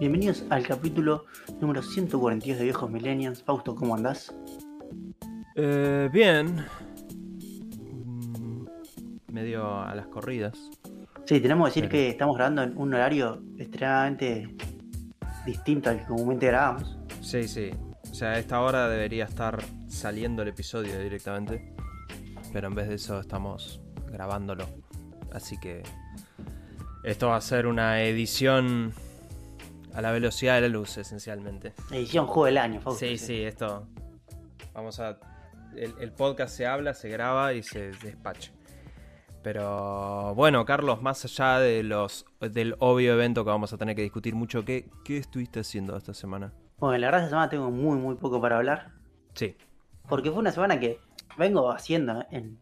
Bienvenidos al capítulo número 142 de Viejos Millennials. Fausto, ¿cómo andás? Eh, bien. Mm, Medio a las corridas. Sí, tenemos que decir Pero- que estamos grabando en un horario extremadamente distinto al que comúnmente grabamos. Sí, sí. O sea, a esta hora debería estar saliendo el episodio directamente. Pero en vez de eso estamos grabándolo. Así que esto va a ser una edición a la velocidad de la luz, esencialmente. Edición Juego del Año, Fausto. Sí, sí, esto. Vamos a. El, el podcast se habla, se graba y se despacha. Pero bueno, Carlos, más allá de los del obvio evento que vamos a tener que discutir mucho, ¿qué, qué estuviste haciendo esta semana? Bueno, la verdad esta semana tengo muy, muy poco para hablar. Sí. Porque fue una semana que vengo haciendo en,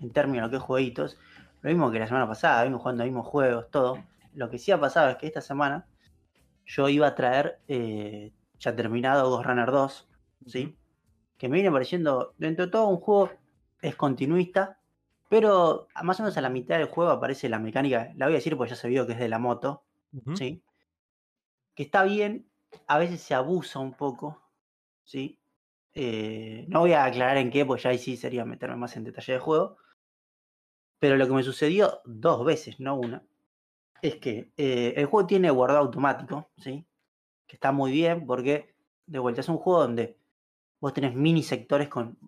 en términos de lo que jueguitos. Lo mismo que la semana pasada, vengo jugando los mismos juegos, todo. Lo que sí ha pasado es que esta semana yo iba a traer, eh, ya terminado Ghost Runner 2, ¿sí? Que me viene pareciendo, dentro de todo, un juego es continuista, pero más o menos a la mitad del juego aparece la mecánica, la voy a decir porque ya se vio que es de la moto. ¿sí? Que está bien, a veces se abusa un poco, ¿sí? Eh, no voy a aclarar en qué, pues ya ahí sí sería meterme más en detalle del juego. Pero lo que me sucedió dos veces, no una, es que eh, el juego tiene guardado automático, ¿sí? Que está muy bien porque, de vuelta, es un juego donde vos tenés mini sectores con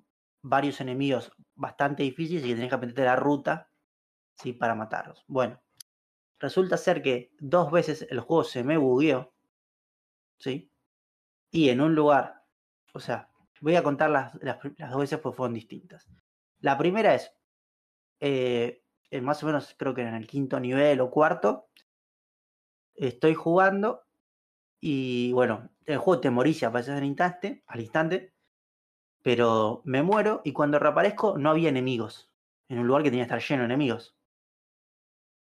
varios enemigos bastante difíciles y que tenés que aprender la ruta, ¿sí? Para matarlos. Bueno, resulta ser que dos veces el juego se me bugueó, ¿sí? Y en un lugar, o sea, voy a contar las, las, dos veces porque fueron distintas. La primera es, eh, más o menos creo que en el quinto nivel o cuarto, estoy jugando y bueno, el juego te morís y apareces al instante, al instante, pero me muero y cuando reaparezco no había enemigos, en un lugar que tenía que estar lleno de enemigos.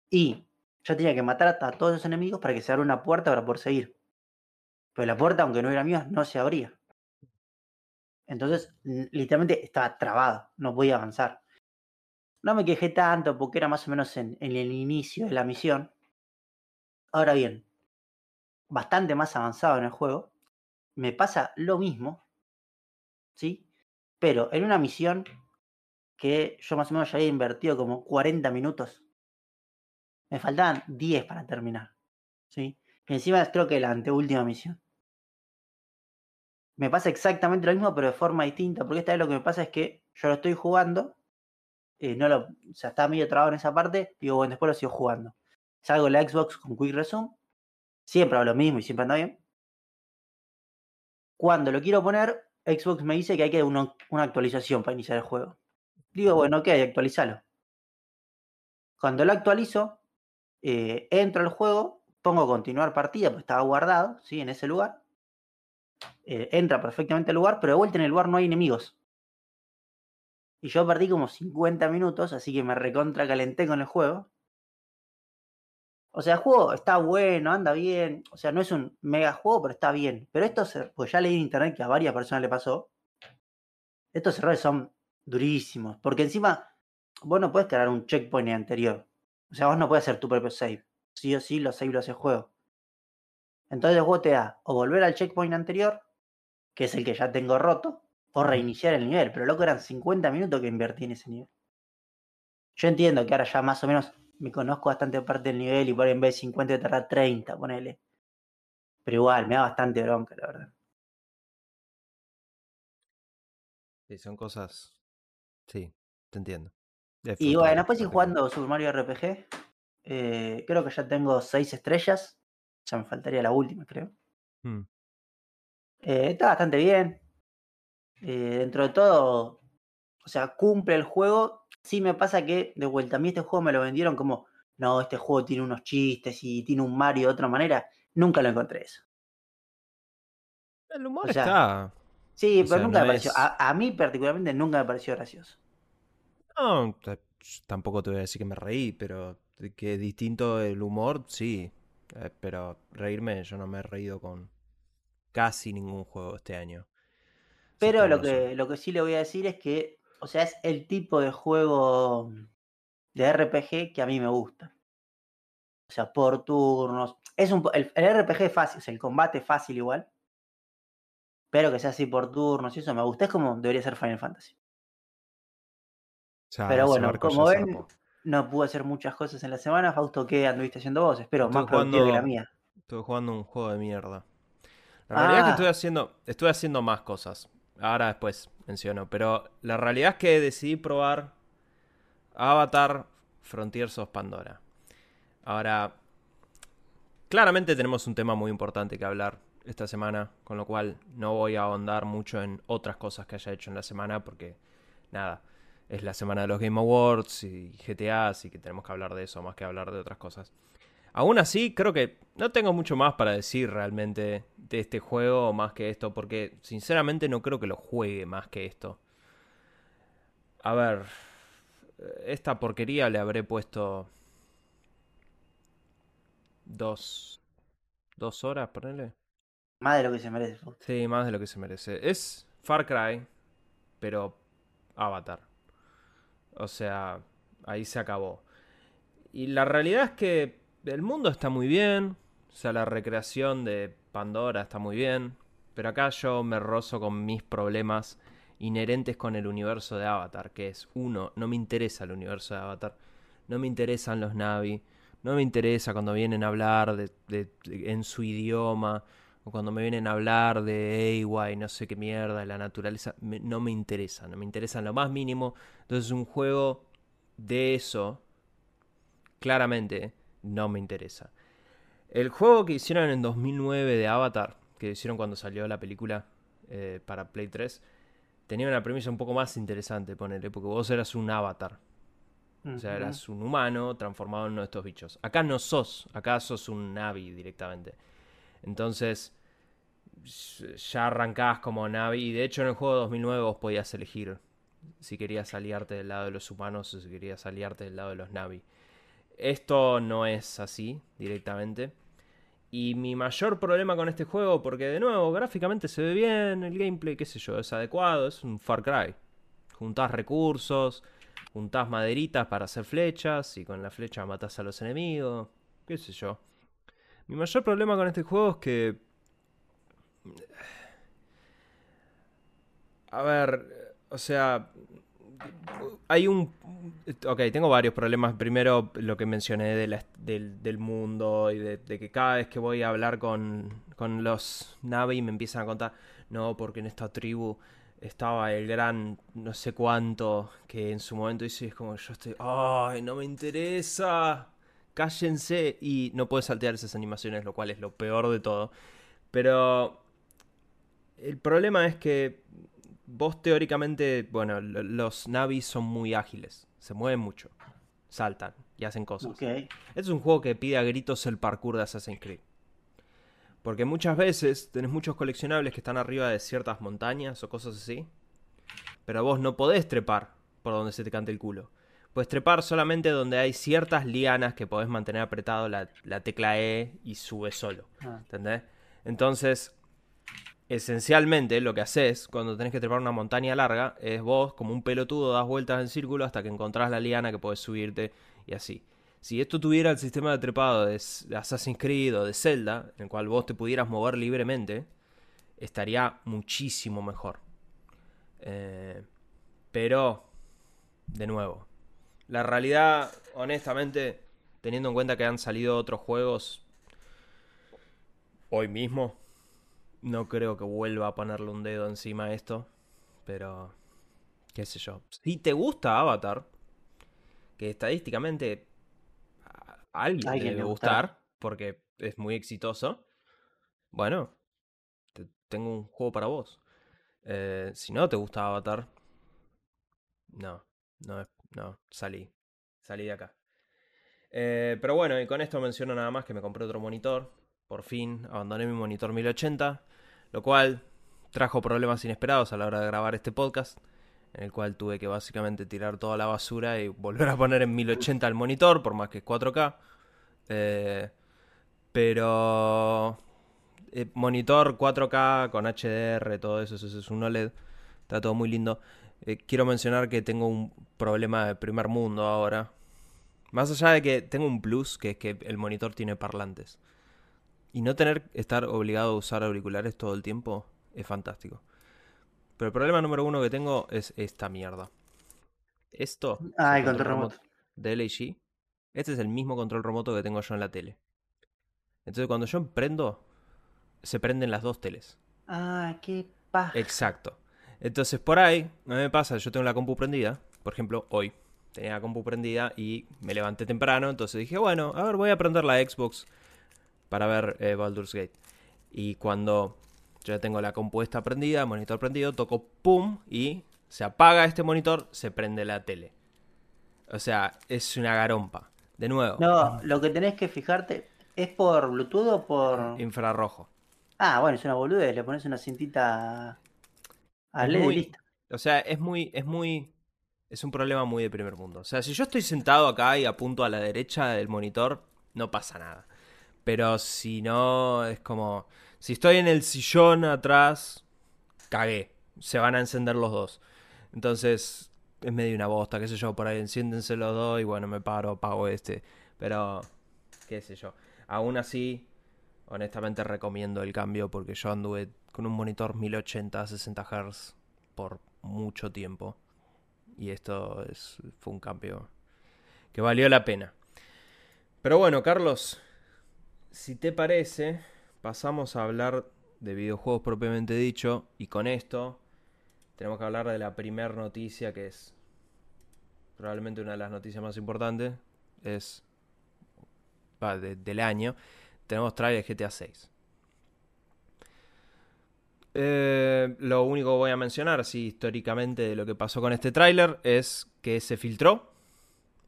Y yo tenía que matar a todos esos enemigos para que se abra una puerta para poder seguir. Pero la puerta, aunque no era mía, no se abría. Entonces, literalmente estaba trabado, no podía avanzar. No me quejé tanto porque era más o menos en, el inicio de la misión. Ahora bien, bastante más avanzado en el juego, me pasa lo mismo, ¿sí? Pero en una misión que yo más o menos ya había invertido como 40 minutos, me faltaban 10 para terminar, ¿sí? Y encima creo que la anteúltima misión. Me pasa exactamente lo mismo, pero de forma distinta, porque esta vez lo que me pasa es que yo lo estoy jugando, eh, no lo, o sea, está medio trabado en esa parte, digo, bueno, después lo sigo jugando. Salgo la Xbox con Quick Resume, siempre hago lo mismo y siempre anda bien. Cuando lo quiero poner, Xbox me dice que hay que una, una actualización para iniciar el juego. Digo, bueno, ok, actualizalo. Cuando lo actualizo, eh, entro al juego, pongo continuar partida, pues estaba guardado, ¿sí? En ese lugar. Eh, entra perfectamente al lugar, pero de vuelta en el lugar no hay enemigos. Y yo perdí como 50 minutos, así que me recontra calenté con el juego. O sea, el juego está bueno, anda bien. O sea, no es un mega juego, pero está bien. Pero esto, pues ya leí en internet que a varias personas le pasó. Estos errores son durísimos. Porque encima, vos no puedes crear un checkpoint anterior. O sea, vos no puedes hacer tu propio save. Sí o sí, los save lo hace el juego. Entonces el juego te da o volver al checkpoint anterior, que es el que ya tengo roto, o reiniciar el nivel. Pero loco, eran 50 minutos que invertí en ese nivel. Yo entiendo que ahora ya más o menos me conozco bastante parte del nivel y por ahí en vez de 50 te tarda 30, ponele. Pero igual, me da bastante bronca, la verdad. Sí, son cosas. Sí, te entiendo. Y bueno, después porque- jugando Super Mario RPG. eh, creo que ya tengo 6 estrellas. Ya me faltaría la última, creo. Mm. Eh, está bastante bien. Eh, dentro de todo, o sea, cumple el juego. Sí me pasa que, de vuelta, a mí este juego me lo vendieron como, no, este juego tiene unos chistes y tiene un Mario de otra manera. Nunca lo encontré eso. El humor O sea, está. Sí, O pero sea, nunca no me pareció. es- A, a mí particularmente nunca me pareció gracioso. No, tampoco te voy a decir que me reí, pero que es distinto el humor, sí. Eh, pero reírme, yo no me he reído con casi ningún juego este año. Pero lo que, lo que sí le voy a decir es que, o sea, es el tipo de juego de RPG que a mí me gusta. O sea, por turnos. Es un, el, el RPG es fácil, o sea, el combate es fácil igual. Pero que sea así por turnos y eso me gusta. Es como debería ser Final Fantasy. Ya, Pero bueno, como ven, no pude hacer muchas cosas en la semana. Fausto, ¿qué anduviste haciendo vos? Espero, Estuve más productiva que la jugando- mía. Estuve jugando un juego de mierda. La realidad es que Ah. estuve haciendo, estuve haciendo más cosas. Ahora después menciono. Pero la realidad es que decidí probar Avatar Frontiers of Pandora. Ahora, claramente tenemos un tema muy importante que hablar esta semana, con lo cual no voy a ahondar mucho en otras cosas que haya hecho en la semana, porque nada, es la semana de los Game Awards y GTA, así que tenemos que hablar de eso más que hablar de otras cosas. Aún así, creo que no tengo mucho más para decir realmente de este juego más que esto, porque sinceramente no creo que lo juegue más que esto. A ver, esta porquería le habré puesto dos, dos horas, ponele. Más de lo que se merece. Sí, más de lo que se merece. Es Far Cry, pero Avatar. O sea, ahí se acabó. Y la realidad es que el mundo está muy bien. O sea, la recreación de Pandora está muy bien. Pero acá yo me rozo con mis problemas inherentes con el universo de Avatar. Que es, uno, no me interesa el universo de Avatar. No me interesan los Navi. No me interesa cuando vienen a hablar de, en su idioma. O cuando me vienen a hablar de Ewa y no sé qué mierda, la naturaleza. no me interesa. No me interesa en lo más mínimo. Entonces un juego de eso, claramente, no me interesa. El juego que hicieron en 2009 de Avatar, que hicieron cuando salió la película eh, para Play 3, tenía una premisa un poco más interesante, ponerle, porque vos eras un avatar. O sea, eras un humano transformado en uno de estos bichos. Acá no sos, acá sos un Navi directamente. Entonces, ya arrancás como Navi. Y de hecho, en el juego de 2009 vos podías elegir si querías aliarte del lado de los humanos o si querías aliarte del lado de los Navi. Esto no es así directamente. Y mi mayor problema con este juego, porque de nuevo, gráficamente se ve bien, el gameplay, qué sé yo, es adecuado, es un Far Cry. Juntás recursos, juntás maderitas para hacer flechas y con la flecha matás a los enemigos, qué sé yo. Mi mayor problema con este juego es que... A ver, o sea, hay un... Ok, tengo varios problemas. Primero, lo que mencioné del, del mundo y de, que cada vez que voy a hablar con, con los Navi me empiezan a contar, no, porque en esta tribu estaba el gran no sé cuánto que en su momento dice, es como yo estoy, ay, no me interesa, cállense y no puedes saltear esas animaciones, lo cual es lo peor de todo. Pero el problema es que vos teóricamente, bueno, lo- los navis son muy ágiles, se mueven mucho, saltan y hacen cosas. Este es un juego que pide a gritos el parkour de Assassin's Creed. Porque muchas veces tenés muchos coleccionables que están arriba de ciertas montañas o cosas así. Pero vos no podés trepar por donde se te cante el culo. Puedes trepar solamente donde hay ciertas lianas que podés mantener apretado la, la tecla E y sube solo. Ah, ¿Entendés? Entonces, esencialmente lo que haces cuando tenés que trepar una montaña larga es vos, como un pelotudo, das vueltas en círculo hasta que encontrás la liana que podés subirte y así. Si esto tuviera el sistema de trepado de Assassin's Creed o de Zelda, en el cual vos te pudieras mover libremente, estaría muchísimo mejor. Eh, pero, de nuevo, la realidad, honestamente, teniendo en cuenta que han salido otros juegos hoy mismo, no creo que vuelva a ponerle un dedo encima a esto. Pero, qué sé yo. Si te gusta Avatar, que estadísticamente a alguien le Alguien debe le gustar, porque es muy exitoso, bueno, te- tengo un juego para vos. Eh, si no te gusta Avatar, no, no, no, salí, salí de acá. Eh, pero bueno, y con esto menciono nada más que me compré otro monitor. Por fin abandoné mi monitor 1080, lo cual trajo problemas inesperados a la hora de grabar este podcast, en el cual tuve que básicamente tirar toda la basura y volver a poner en 1080 el monitor, por más que es 4K. Eh, pero eh, monitor 4K con HDR, todo eso, eso es un OLED, está todo muy lindo. Eh, quiero mencionar que tengo un problema de primer mundo ahora, Más allá de que tengo un plus, que es que el monitor tiene parlantes. Y no tener estar obligado a usar auriculares todo el tiempo es fantástico. Pero el problema número uno que tengo es esta mierda. Esto. Ah, el control remoto. De LG. Este es el mismo control remoto que tengo yo en la tele. Entonces cuando yo emprendo, se prenden las dos teles. Ah, qué paja. Exacto. Entonces por ahí, no me pasa, yo tengo la compu prendida, por ejemplo, hoy tenía la compu prendida y me levanté temprano, entonces dije, bueno, a ver, voy a prender la Xbox para ver eh, Baldur's Gate. Y cuando yo ya tengo la compuesta prendida, monitor prendido, toco pum y se apaga este monitor, se prende la tele. O sea, es una garompa. De nuevo. No, lo que tenés que fijarte, ¿es por Bluetooth o por...? Infrarrojo. Ah, bueno, es una boludez, le pones una cintita a LED y listo. O sea, es muy, es muy... Es un problema muy de primer mundo. O sea, si yo estoy sentado acá y apunto a la derecha del monitor, no pasa nada. Pero si no, es como... Si estoy en el sillón atrás, cagué. Se van a encender los dos. Entonces, es medio una bosta, qué sé yo, por ahí enciéndense los dos y bueno, me paro, pago este. Pero, qué sé yo. Aún así, honestamente recomiendo el cambio porque yo anduve con un monitor 1080 60 Hz por mucho tiempo. Y esto es, fue un cambio que valió la pena. Pero bueno, Carlos, si te parece, pasamos a hablar de videojuegos propiamente dicho. Y con esto tenemos que hablar de la primera noticia que es probablemente una de las noticias más importantes. Es del año. Tenemos trailer GTA 6. Eh, lo único que voy a mencionar, así históricamente, de lo que pasó con este tráiler es que se filtró.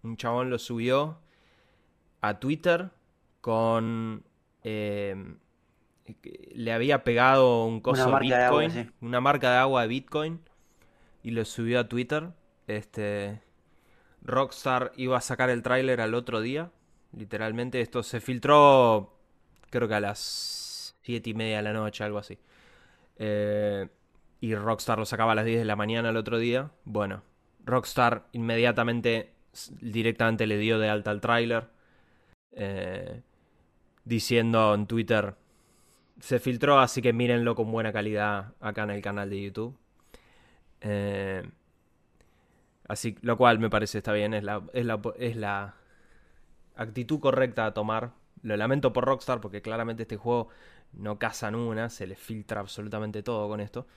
Un chabón lo subió a Twitter con. Eh, le había pegado un coso de Bitcoin, una marca de agua de Bitcoin, y lo subió a Twitter. Este. Rockstar iba a sacar el tráiler al otro día. Literalmente, esto se filtró. Creo que a las 7 y media de la noche, algo así. Eh, y Rockstar lo sacaba a las 10 de la mañana el otro día. Bueno, Rockstar inmediatamente, directamente le dio de alta al tráiler. Eh, diciendo en Twitter, se filtró, así que mírenlo con buena calidad acá en el canal de YouTube. Eh, así, lo cual me parece está bien, es la, es la, actitud correcta a tomar. Lo lamento por Rockstar porque claramente este juego no cazan una, se les filtra absolutamente todo con esto.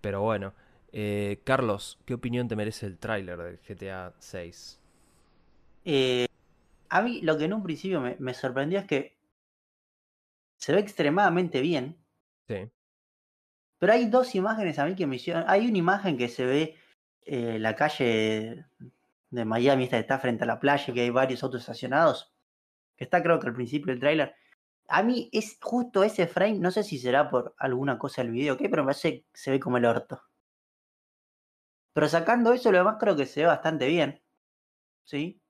Pero bueno, eh, Carlos, ¿qué opinión te merece el tráiler de GTA 6? Eh, a mí lo que en un principio me, sorprendió es que se ve extremadamente bien. Sí. Pero hay dos imágenes a mí que me hicieron. Hay una imagen que se ve eh, la calle de Miami, esta que está frente a la playa, que hay varios autos estacionados. Que está creo que al principio del tráiler. A mí es justo ese frame, no sé si será por alguna cosa del video, ¿qué? Pero me parece que se ve como el orto. Pero sacando eso, lo demás creo que se ve bastante bien. ¿Sí?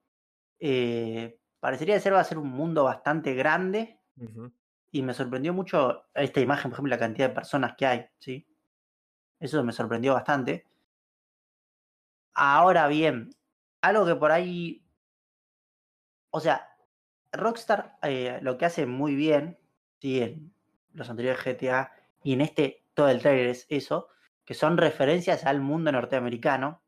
Eh, parecería ser va a ser un mundo bastante grande. Y me sorprendió mucho esta imagen, por ejemplo, la cantidad de personas que hay. ¿sí? Eso me sorprendió bastante. Ahora bien, algo que por ahí. O sea, Rockstar eh, lo que hace muy bien, sí, en los anteriores GTA y en este todo el trailer es eso, que son referencias al mundo norteamericano.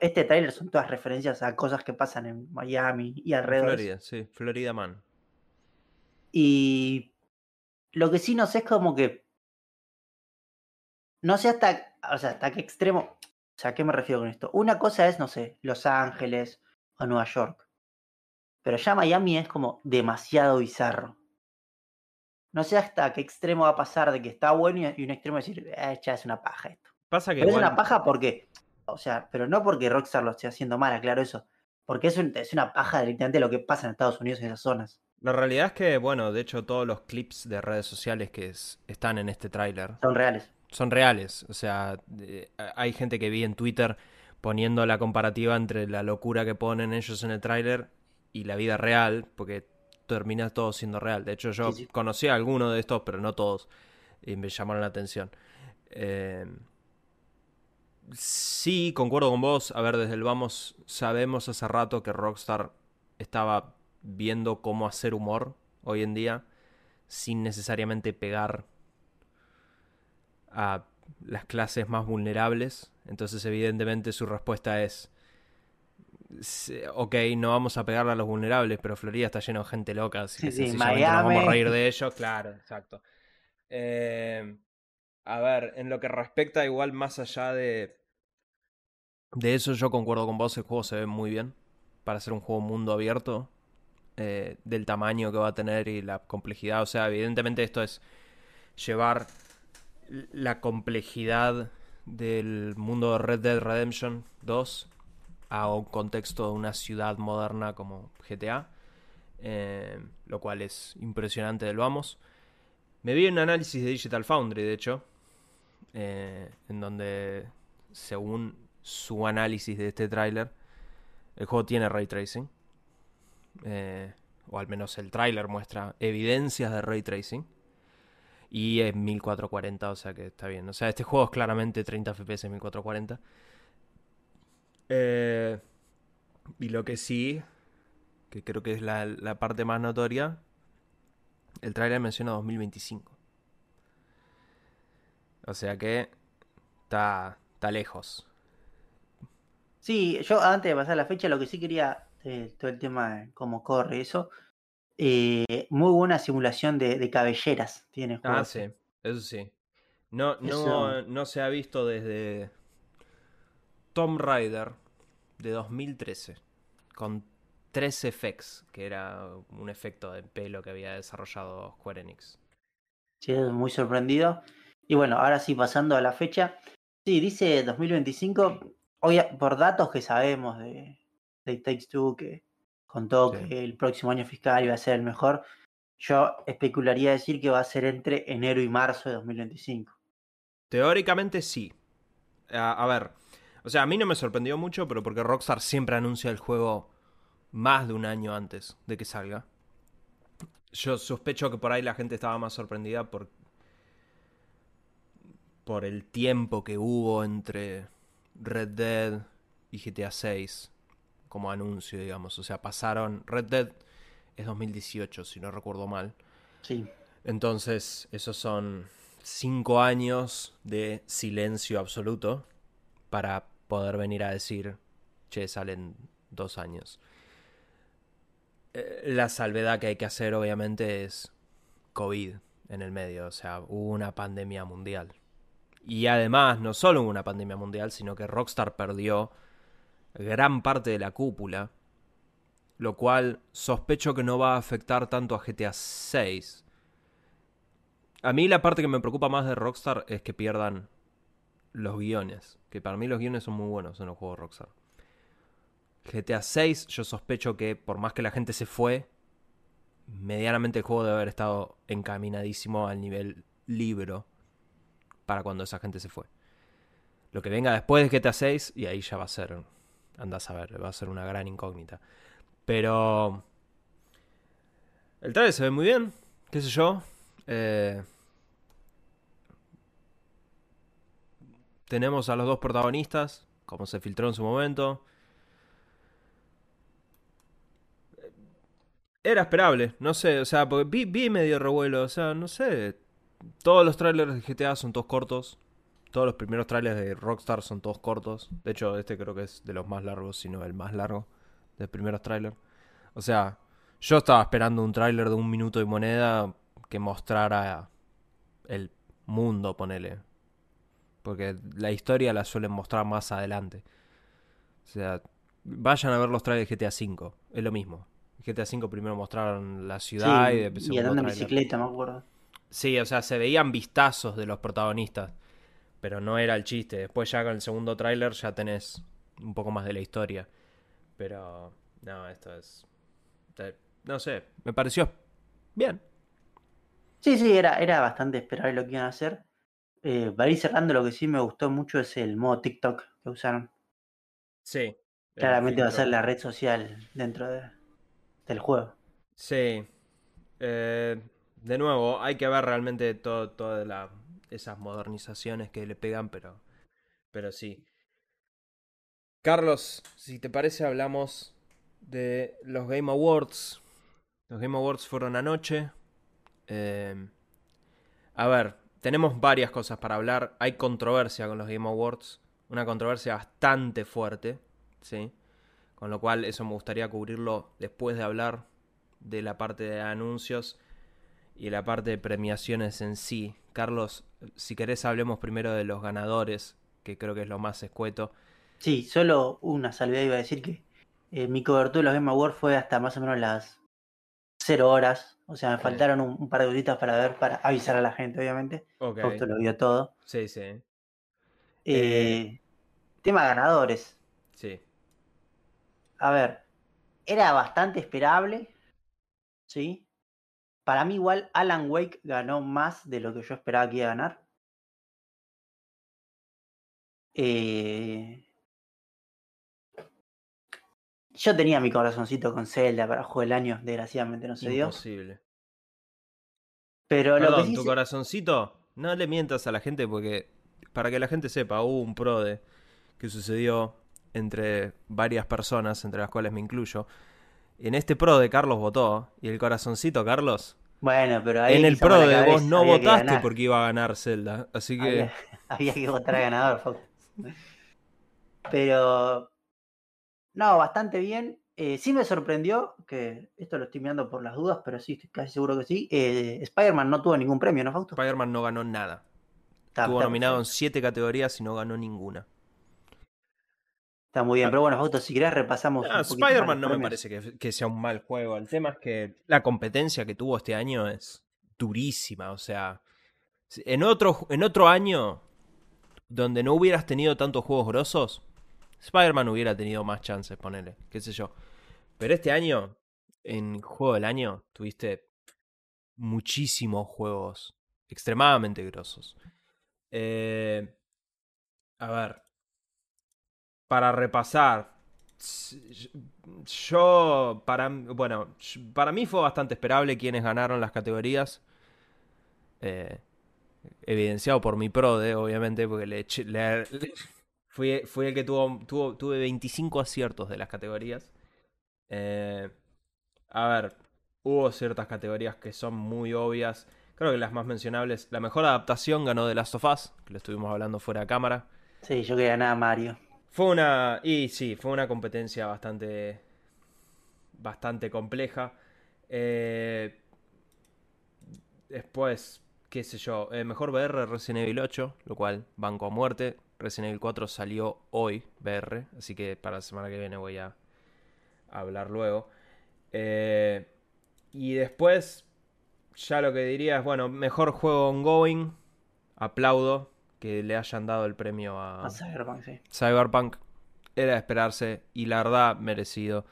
este trailer son todas referencias a cosas que pasan en Miami y alrededor. Florida, sí, Florida Man. Y lo que sí no sé es como que. No sé hasta. O sea, hasta qué extremo. O sea, ¿a qué me refiero con esto? Una cosa es, no sé, Los Ángeles o Nueva York. Pero ya Miami es como demasiado bizarro. No sé hasta qué extremo va a pasar de que está bueno y un extremo decir, eh, ya es una paja esto. Pasa que pero es una paja porque, o sea, pero no porque Rockstar lo esté haciendo mal, claro eso. Porque es, es una paja directamente lo que pasa en Estados Unidos en esas zonas. La realidad es que, bueno, de hecho todos los clips de redes sociales que están en este tráiler... Son reales. Son reales. O sea, hay gente que vi en Twitter poniendo la comparativa entre la locura que ponen ellos en el tráiler y la vida real, porque termina todo siendo real. De hecho, yo conocí a algunos de estos, pero no todos, y me llamaron la atención. Em, sí, concuerdo con vos. A ver, desde el vamos, sabemos hace rato que Rockstar estaba viendo cómo hacer humor hoy en día sin necesariamente pegar a las clases más vulnerables. Entonces, evidentemente, su respuesta es: Ok, no vamos a pegarle a los vulnerables, pero Florida está lleno de gente loca. Así Sí, que sí, sencillamente nos vamos a reír de ellos. Claro, exacto. Eh, a ver, en lo que respecta, igual más allá de. De eso, yo concuerdo con vos. El juego se ve muy bien. Para ser un juego mundo abierto. Eh, del tamaño que va a tener y la complejidad. O sea, evidentemente, esto es llevar la complejidad del mundo de Red Dead Redemption 2 a un contexto de una ciudad moderna como GTA, eh, lo cual es impresionante del vamos. Me vi un análisis de Digital Foundry, de hecho, eh, en donde, según su análisis de este tráiler, el juego tiene ray tracing, eh, o al menos el tráiler muestra evidencias de ray tracing. Y es 1440, o sea que está bien. O sea, este juego es claramente 30 FPS en 1440. Eh, y lo que sí, que creo que es la, la parte más notoria, el trailer menciona 2025. O sea que está, está lejos. Sí, yo antes de pasar la fecha, lo que sí quería, eh, todo el tema de cómo corre eso, eh, muy buena simulación de, de cabelleras tiene el juego. Ah, sí, eso sí. No, no, Eso- no se ha visto desde Tomb Raider de 2013 con 3 FX, que era un efecto de pelo que había desarrollado Square Enix. Sí, muy sorprendido. Y bueno, ahora sí, pasando a la fecha. Sí, dice 2025. Obvia- por datos que sabemos de, It Takes Two, que contó Sí. que el próximo año fiscal iba a ser el mejor, yo especularía decir que va a ser entre enero y marzo de 2025. Teóricamente sí. A, a ver, o sea, a mí no me sorprendió mucho, pero porque Rockstar siempre anuncia el juego más de un año antes de que salga. Yo sospecho que por ahí la gente estaba más sorprendida por, por el tiempo que hubo entre Red Dead y GTA 6 como anuncio, digamos. O sea, pasaron... Red Dead es 2018, si no recuerdo mal. Sí, Entonces, esos son cinco años de silencio absoluto para poder venir a decir, che, salen dos años. Eh, La salvedad que hay que hacer, obviamente, es COVID en el medio. O sea, hubo una pandemia mundial. Y además, no solo hubo una pandemia mundial, sino que Rockstar perdió gran parte de la cúpula. Lo cual sospecho que no va a afectar tanto a GTA 6. A mí la parte que me preocupa más de Rockstar es que pierdan los guiones. Que para mí los guiones son muy buenos en los juegos Rockstar. GTA 6 yo sospecho que por más que la gente se fue, medianamente el juego debe haber estado encaminadísimo al nivel libro para cuando esa gente se fue. Lo que venga después de GTA 6 y ahí ya va a ser, andas a ver, va a ser una gran incógnita. Pero el trailer se ve muy bien, qué sé yo. Eh, tenemos a los dos protagonistas, como se filtró en su momento. Era esperable, no sé, o sea, porque vi, vi medio revuelo, o sea, no sé. Todos los trailers de GTA son todos cortos. Todos los primeros trailers de Rockstar son todos cortos. De hecho, este creo que es de los más largos, si no el más largo de primeros trailers. O sea, yo estaba esperando un tráiler de un minuto de moneda que mostrara el mundo, ponele. Porque la historia la suelen mostrar más adelante. O sea, vayan a ver los trailers de GTA V. Es lo mismo. GTA V primero mostraron la ciudad y después y andando en bicicleta, me acuerdo. Sí, o sea, se veían vistazos de los protagonistas. Pero no era el chiste. Después ya con el segundo tráiler ya tenés un poco más de la historia. Pero no, esto es... No sé, me pareció bien. Sí, sí, era, era bastante esperable lo que iban a hacer. Eh, para ir cerrando, lo que sí me gustó mucho es el modo TikTok que usaron. Sí. Claramente va a ser la red social dentro de- del juego. Sí. Eh, de nuevo, hay que ver realmente todo, todas la- esas modernizaciones que le pegan, pero, pero sí. Carlos, si te parece, hablamos de los Game Awards. Los Game Awards fueron anoche. Eh, a ver, tenemos varias cosas para hablar. Hay controversia con los Game Awards. Una controversia bastante fuerte. ¿sí? Con lo cual eso me gustaría cubrirlo después de hablar de la parte de anuncios y la parte de premiaciones en sí. Carlos, si querés hablemos primero de los ganadores, que creo que es lo más escueto. Sí, solo una salvedad iba a decir que eh, mi cobertura de los Game Awards fue hasta más o menos las 0 horas. O sea, me faltaron un, par de horitas para ver, para avisar a la gente, obviamente. Ok. Justo lo vio todo. Sí, sí. Eh, tema ganadores. Sí. A ver, era bastante esperable, ¿sí? Para mí igual Alan Wake ganó más de lo que yo esperaba que iba a ganar. Eh, Yo tenía mi corazoncito con Zelda para juego del año, desgraciadamente no se dio. Imposible. Pero lo que Perdón, sí tu se- corazoncito, no le mientas a la gente porque, para que la gente sepa, hubo un prode que sucedió entre varias personas, entre las cuales me incluyo. En este prode Carlos votó y el corazoncito Carlos, Bueno, pero ahí en el prode cada vos no votaste porque iba a ganar Zelda, así que Había, había que votar a ganador, Fox. Pero. No, bastante bien. Eh, sí me sorprendió, que esto lo estoy mirando por las dudas, pero sí, estoy casi seguro que sí. eh, Spider-Man no tuvo ningún premio, ¿no, Fausto? Spider-Man no ganó nada. Estuvo nominado en siete categorías y no ganó ninguna. Está muy bien, pero bueno, Fausto, si querés repasamos. Ah, Spider-Man no me parece que, que sea un mal juego. El tema es que la competencia que tuvo este año es durísima. O sea, en otro, en otro año donde no hubieras tenido tantos juegos grosos, Spider-Man hubiera tenido más chances, ponele, qué sé yo. Pero este año, en Juego del Año, tuviste muchísimos juegos extremadamente grosos. Eh, a ver, para repasar, yo, para, bueno, para mí fue bastante esperable quienes ganaron las categorías. Eh, evidenciado por mi prode, obviamente, porque le, fui, fui el que tuvo, tuvo, tuve 25 aciertos de las categorías. Eh, a ver, hubo ciertas categorías que son muy obvias. Creo que las más mencionables, la mejor adaptación ganó The Last of Us, que lo estuvimos hablando fuera de cámara. Sí, yo quería ganar a Mario. Fue una. Y sí, fue una competencia bastante. bastante compleja. Eh, después, qué sé yo. eh, mejor VR Resident Evil 8, lo cual banco a muerte. Resident Evil 4 salió hoy, VR, así que para la semana que viene voy a hablar luego. Eh, y después, ya lo que diría es, bueno, mejor juego ongoing. Aplaudo que le hayan dado el premio a, A Cyberpunk, sí. Cyberpunk era de esperarse y la verdad merecido.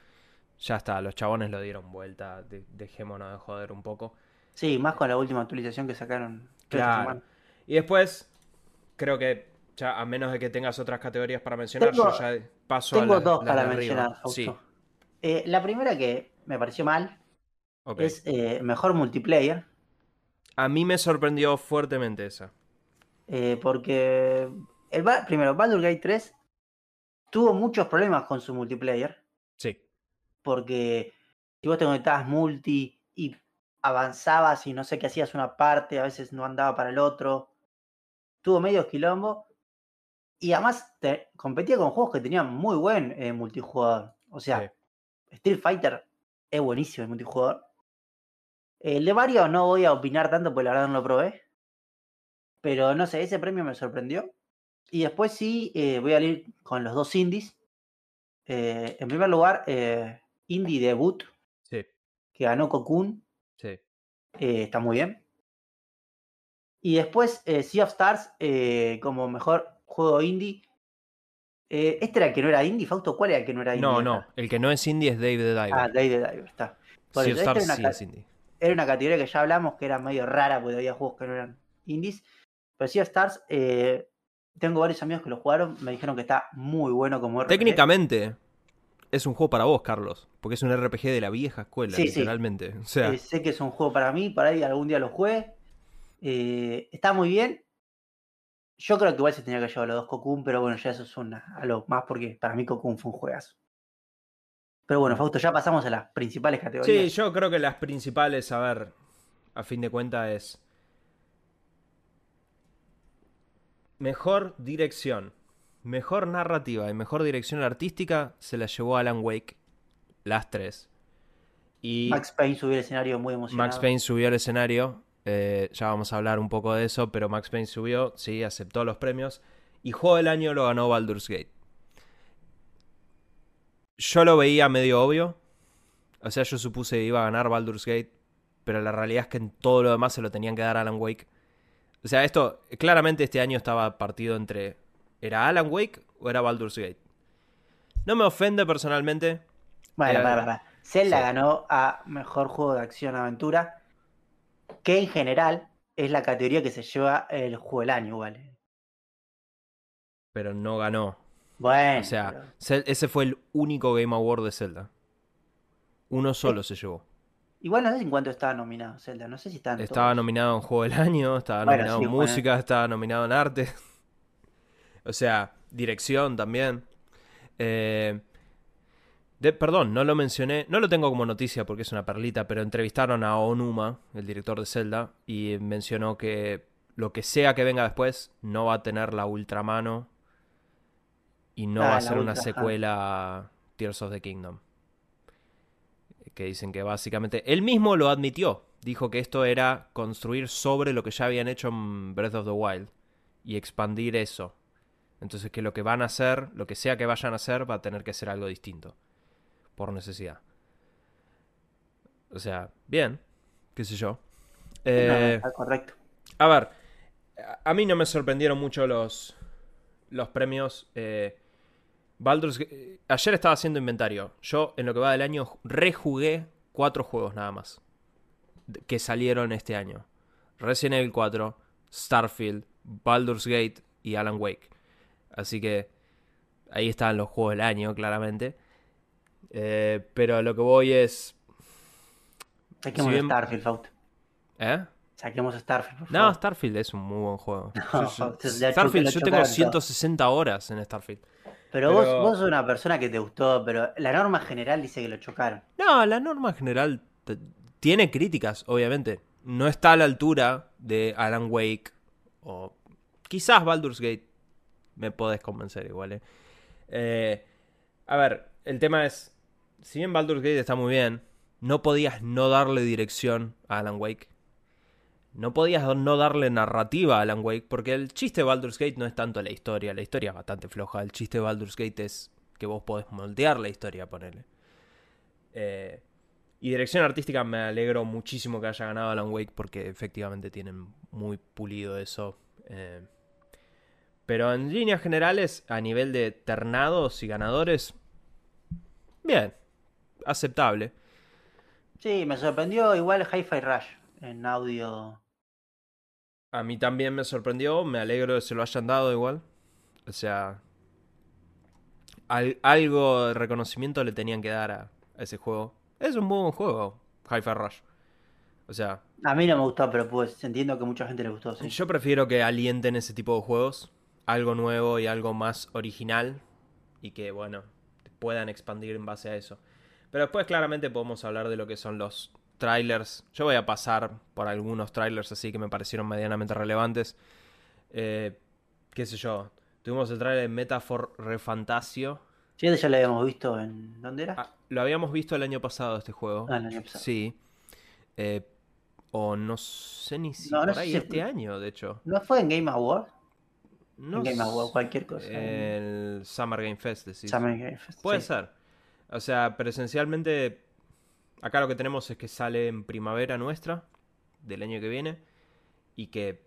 Ya está, los chabones lo dieron vuelta. de- dejémonos de joder un poco. Sí, más con la última actualización que sacaron. Claro. Y después, creo que ya a menos de que tengas otras categorías para mencionar, Tengo- yo ya paso a Tengo las, dos las para mencionar. Sí, Eh, la primera que me pareció mal es eh, mejor multiplayer. A mí me sorprendió fuertemente esa. Eh, porque el, primero, Baldur's Gate 3 tuvo muchos problemas con su multiplayer. Sí, Porque si vos te conectabas multi y avanzabas y no sé qué hacías una parte, a veces no andaba para el otro. Tuvo medio quilombo. Y además te- competía con juegos que tenían muy buen eh, multijugador. O sea, Street Fighter es buenísimo el multijugador. El de Mario no voy a opinar tanto porque la verdad no lo probé. Pero no sé, ese premio me sorprendió. Y después sí eh, voy a ir con los dos indies. Eh, en primer lugar, eh, Indie Debut, sí, que ganó Cocoon. sí. está muy bien. Y después Sea of Stars como mejor juego indie. ¿Este era el que no era indie, Fausto? ¿Cuál era el que no era indie? No, no. El que no es indie es Dave the Diver. Ah, Day the Diver, está. Sea of esta Stars sí es indie. era una categoría que ya hablamos que era medio rara porque había juegos que no eran indies. Pero Sea Stars, eh, tengo varios amigos que lo jugaron, me dijeron que está muy bueno como RPG. Técnicamente es un juego para vos, Carlos. Porque es un RPG de la vieja escuela, Sí, sí. literalmente. O sea, Eh, sé que es un juego para mí, para ahí algún día lo juegue. Eh, está muy bien. Yo creo que igual se tenía que llevar los dos Cocoon, pero bueno, ya eso es una, algo más porque para mí Cocoon fue un juegazo. Pero bueno, Fausto, ya pasamos a las principales categorías. Sí, yo creo que las principales, a ver, a fin de cuentas es mejor dirección, mejor narrativa y mejor dirección artística se la llevó Alan Wake, las tres. Y Max Payne subió al escenario muy emocionado. Max Payne subió al escenario, eh, ya vamos a hablar un poco de eso, pero Max Payne subió, sí, aceptó los premios y juego del año lo ganó Baldur's Gate. Yo lo veía medio obvio, o sea, yo supuse que iba a ganar Baldur's Gate, pero la realidad es que en todo lo demás se lo tenían que dar a Alan Wake. O sea, esto, claramente este año estaba partido entre, ¿era Alan Wake o era Baldur's Gate? No me ofende personalmente. Bueno, Eh, para. Zelda sí. ganó a mejor juego de acción aventura, que en general es la categoría que se lleva el juego del año, igual. Pero no ganó. Bueno, O sea, pero- ese fue el único Game Award de Zelda. Uno solo se llevó. Igual no sé en cuánto estaba nominado Zelda, no sé si están Estaba nominado en Juego del Año, estaba Bueno, nominado sí, en bueno. Música, estaba nominado en Arte. o sea, Dirección también. Eh, de- perdón, no lo mencioné, no lo tengo como noticia porque es una perlita, pero entrevistaron a Onuma, el director de Zelda, y mencionó que lo que sea que venga después no va a tener la ultramano y no Ah, va a ser una ultra, secuela a Tears of the Kingdom. Que dicen que básicamente él mismo lo admitió. Dijo que esto era construir sobre lo que ya habían hecho en Breath of the Wild y expandir eso. Entonces que lo que van a hacer, lo que sea que vayan a hacer, va a tener que ser algo distinto. Por necesidad. O sea, bien. Qué sé yo. Eh, correcto. a ver, a- a mí no me sorprendieron mucho los, los premios. Eh, Baldur's eh, Ayer estaba haciendo inventario. Yo, en lo que va del año, rejugué cuatro juegos nada más. Que salieron este año. Resident Evil 4, Starfield, Baldur's Gate y Alan Wake. Así que ahí están los juegos del año, claramente. Eh, pero lo que voy es... Saquemos si bien- Starfield, Fausto. ¿Eh? Saquemos Starfield, por No, favor. Starfield es un muy buen juego. No, Yo- yo- Starfield, yo tengo todo. 160 horas en Starfield. Pero, vos, pero- vos sos una persona que te gustó, pero la norma general dice que lo chocaron. No, la norma general tiene críticas, obviamente. No está a la altura de Alan Wake o quizás Baldur's Gate. Me podés convencer igual, ¿eh? Eh, a ver, el tema es, si bien Baldur's Gate está muy bien, no podías no darle dirección a Alan Wake. No podías no darle narrativa a Alan Wake, porque el chiste de Baldur's Gate no es tanto la historia, la historia es bastante floja. El chiste de Baldur's Gate es que vos podés moldear la historia, ponele. Eh, y dirección artística me alegro muchísimo que haya ganado Alan Wake porque efectivamente tienen muy pulido eso. Eh, pero en líneas generales, a nivel de ternados y ganadores, bien, aceptable. Sí, me sorprendió igual Hi-Fi Rush en audio. A mí también me sorprendió, me alegro de que se lo hayan dado igual. O sea, al- algo de reconocimiento le tenían que dar a, a ese juego. Es un buen juego, Hi-Fi Rush. O sea, A mí no me gustó, pero pues entiendo que mucha gente le gustó, sí. Yo prefiero que alienten ese tipo de juegos, algo nuevo y algo más original, y que, bueno, puedan expandir en base a eso. Pero después claramente podemos hablar de lo que son los trailers. Yo voy a pasar por algunos trailers así que me parecieron medianamente relevantes. Eh, qué sé yo, tuvimos el trailer de Metaphor Refantasio. Sí, ese ya lo habíamos visto en. ¿Dónde era? Ah, lo habíamos visto el año pasado este juego. Ah, el año pasado. Sí. Eh, o no sé ni si No, no sé si- este año, de hecho. ¿No fue en Game Awards? No en Game Awards, cualquier cosa. El Summer Game Fest, decís. Summer Game Fest, Puede sí. ser. O sea, presencialmente, acá lo que tenemos es que sale en primavera nuestra, del año que viene, y que...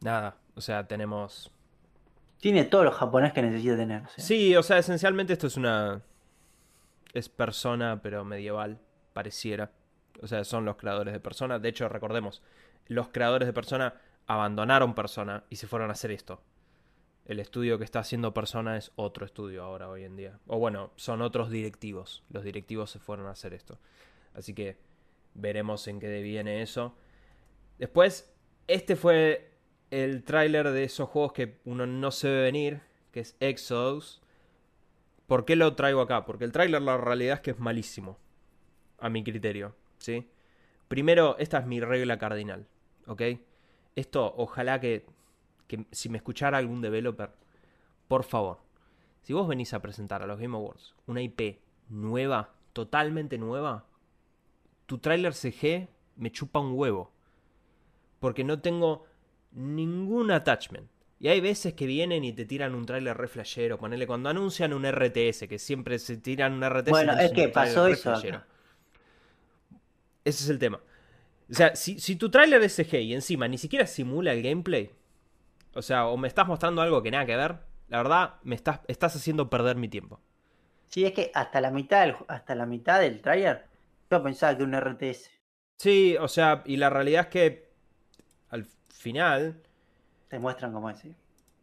Nada, o sea, tenemos... Tiene todo lo japonés que necesita tener. sea. Sí, o sea, esencialmente esto es una... Es persona, pero medieval, pareciera. O sea, son los creadores de persona. De hecho, recordemos, los creadores de persona abandonaron persona y se fueron a hacer esto. El estudio que está haciendo persona es otro estudio ahora, hoy en día. O bueno, son otros directivos. Los directivos se fueron a hacer esto. Así que veremos en qué deviene eso. Después, este fue el tráiler de esos juegos que uno no se ve venir, que es Exodus. ¿Por qué lo traigo acá? Porque el tráiler la realidad es que es malísimo. A mi criterio, ¿sí? Primero, esta es mi regla cardinal, ¿ok? Esto, ojalá que, que si me escuchara algún developer, por favor, si vos venís a presentar a los Game Awards una IP nueva, totalmente nueva, tu tráiler CG me chupa un huevo. Porque no tengo ningún attachment. Y hay veces que vienen y te tiran un tráiler re flashero. Ponele cuando anuncian un RTS, que siempre se tiran un RTS. Bueno, es que pasó eso acá. Ese es el tema. O sea, si, si tu tráiler es CG y encima ni siquiera simula el gameplay, o sea, o me estás mostrando algo que nada que ver, la verdad, me estás, estás haciendo perder mi tiempo. Sí, es que hasta la mitad del, hasta la mitad del trailer yo pensaba que un RTS. Sí, o sea, y la realidad es que al final, Te muestran cómo es. ¿sí?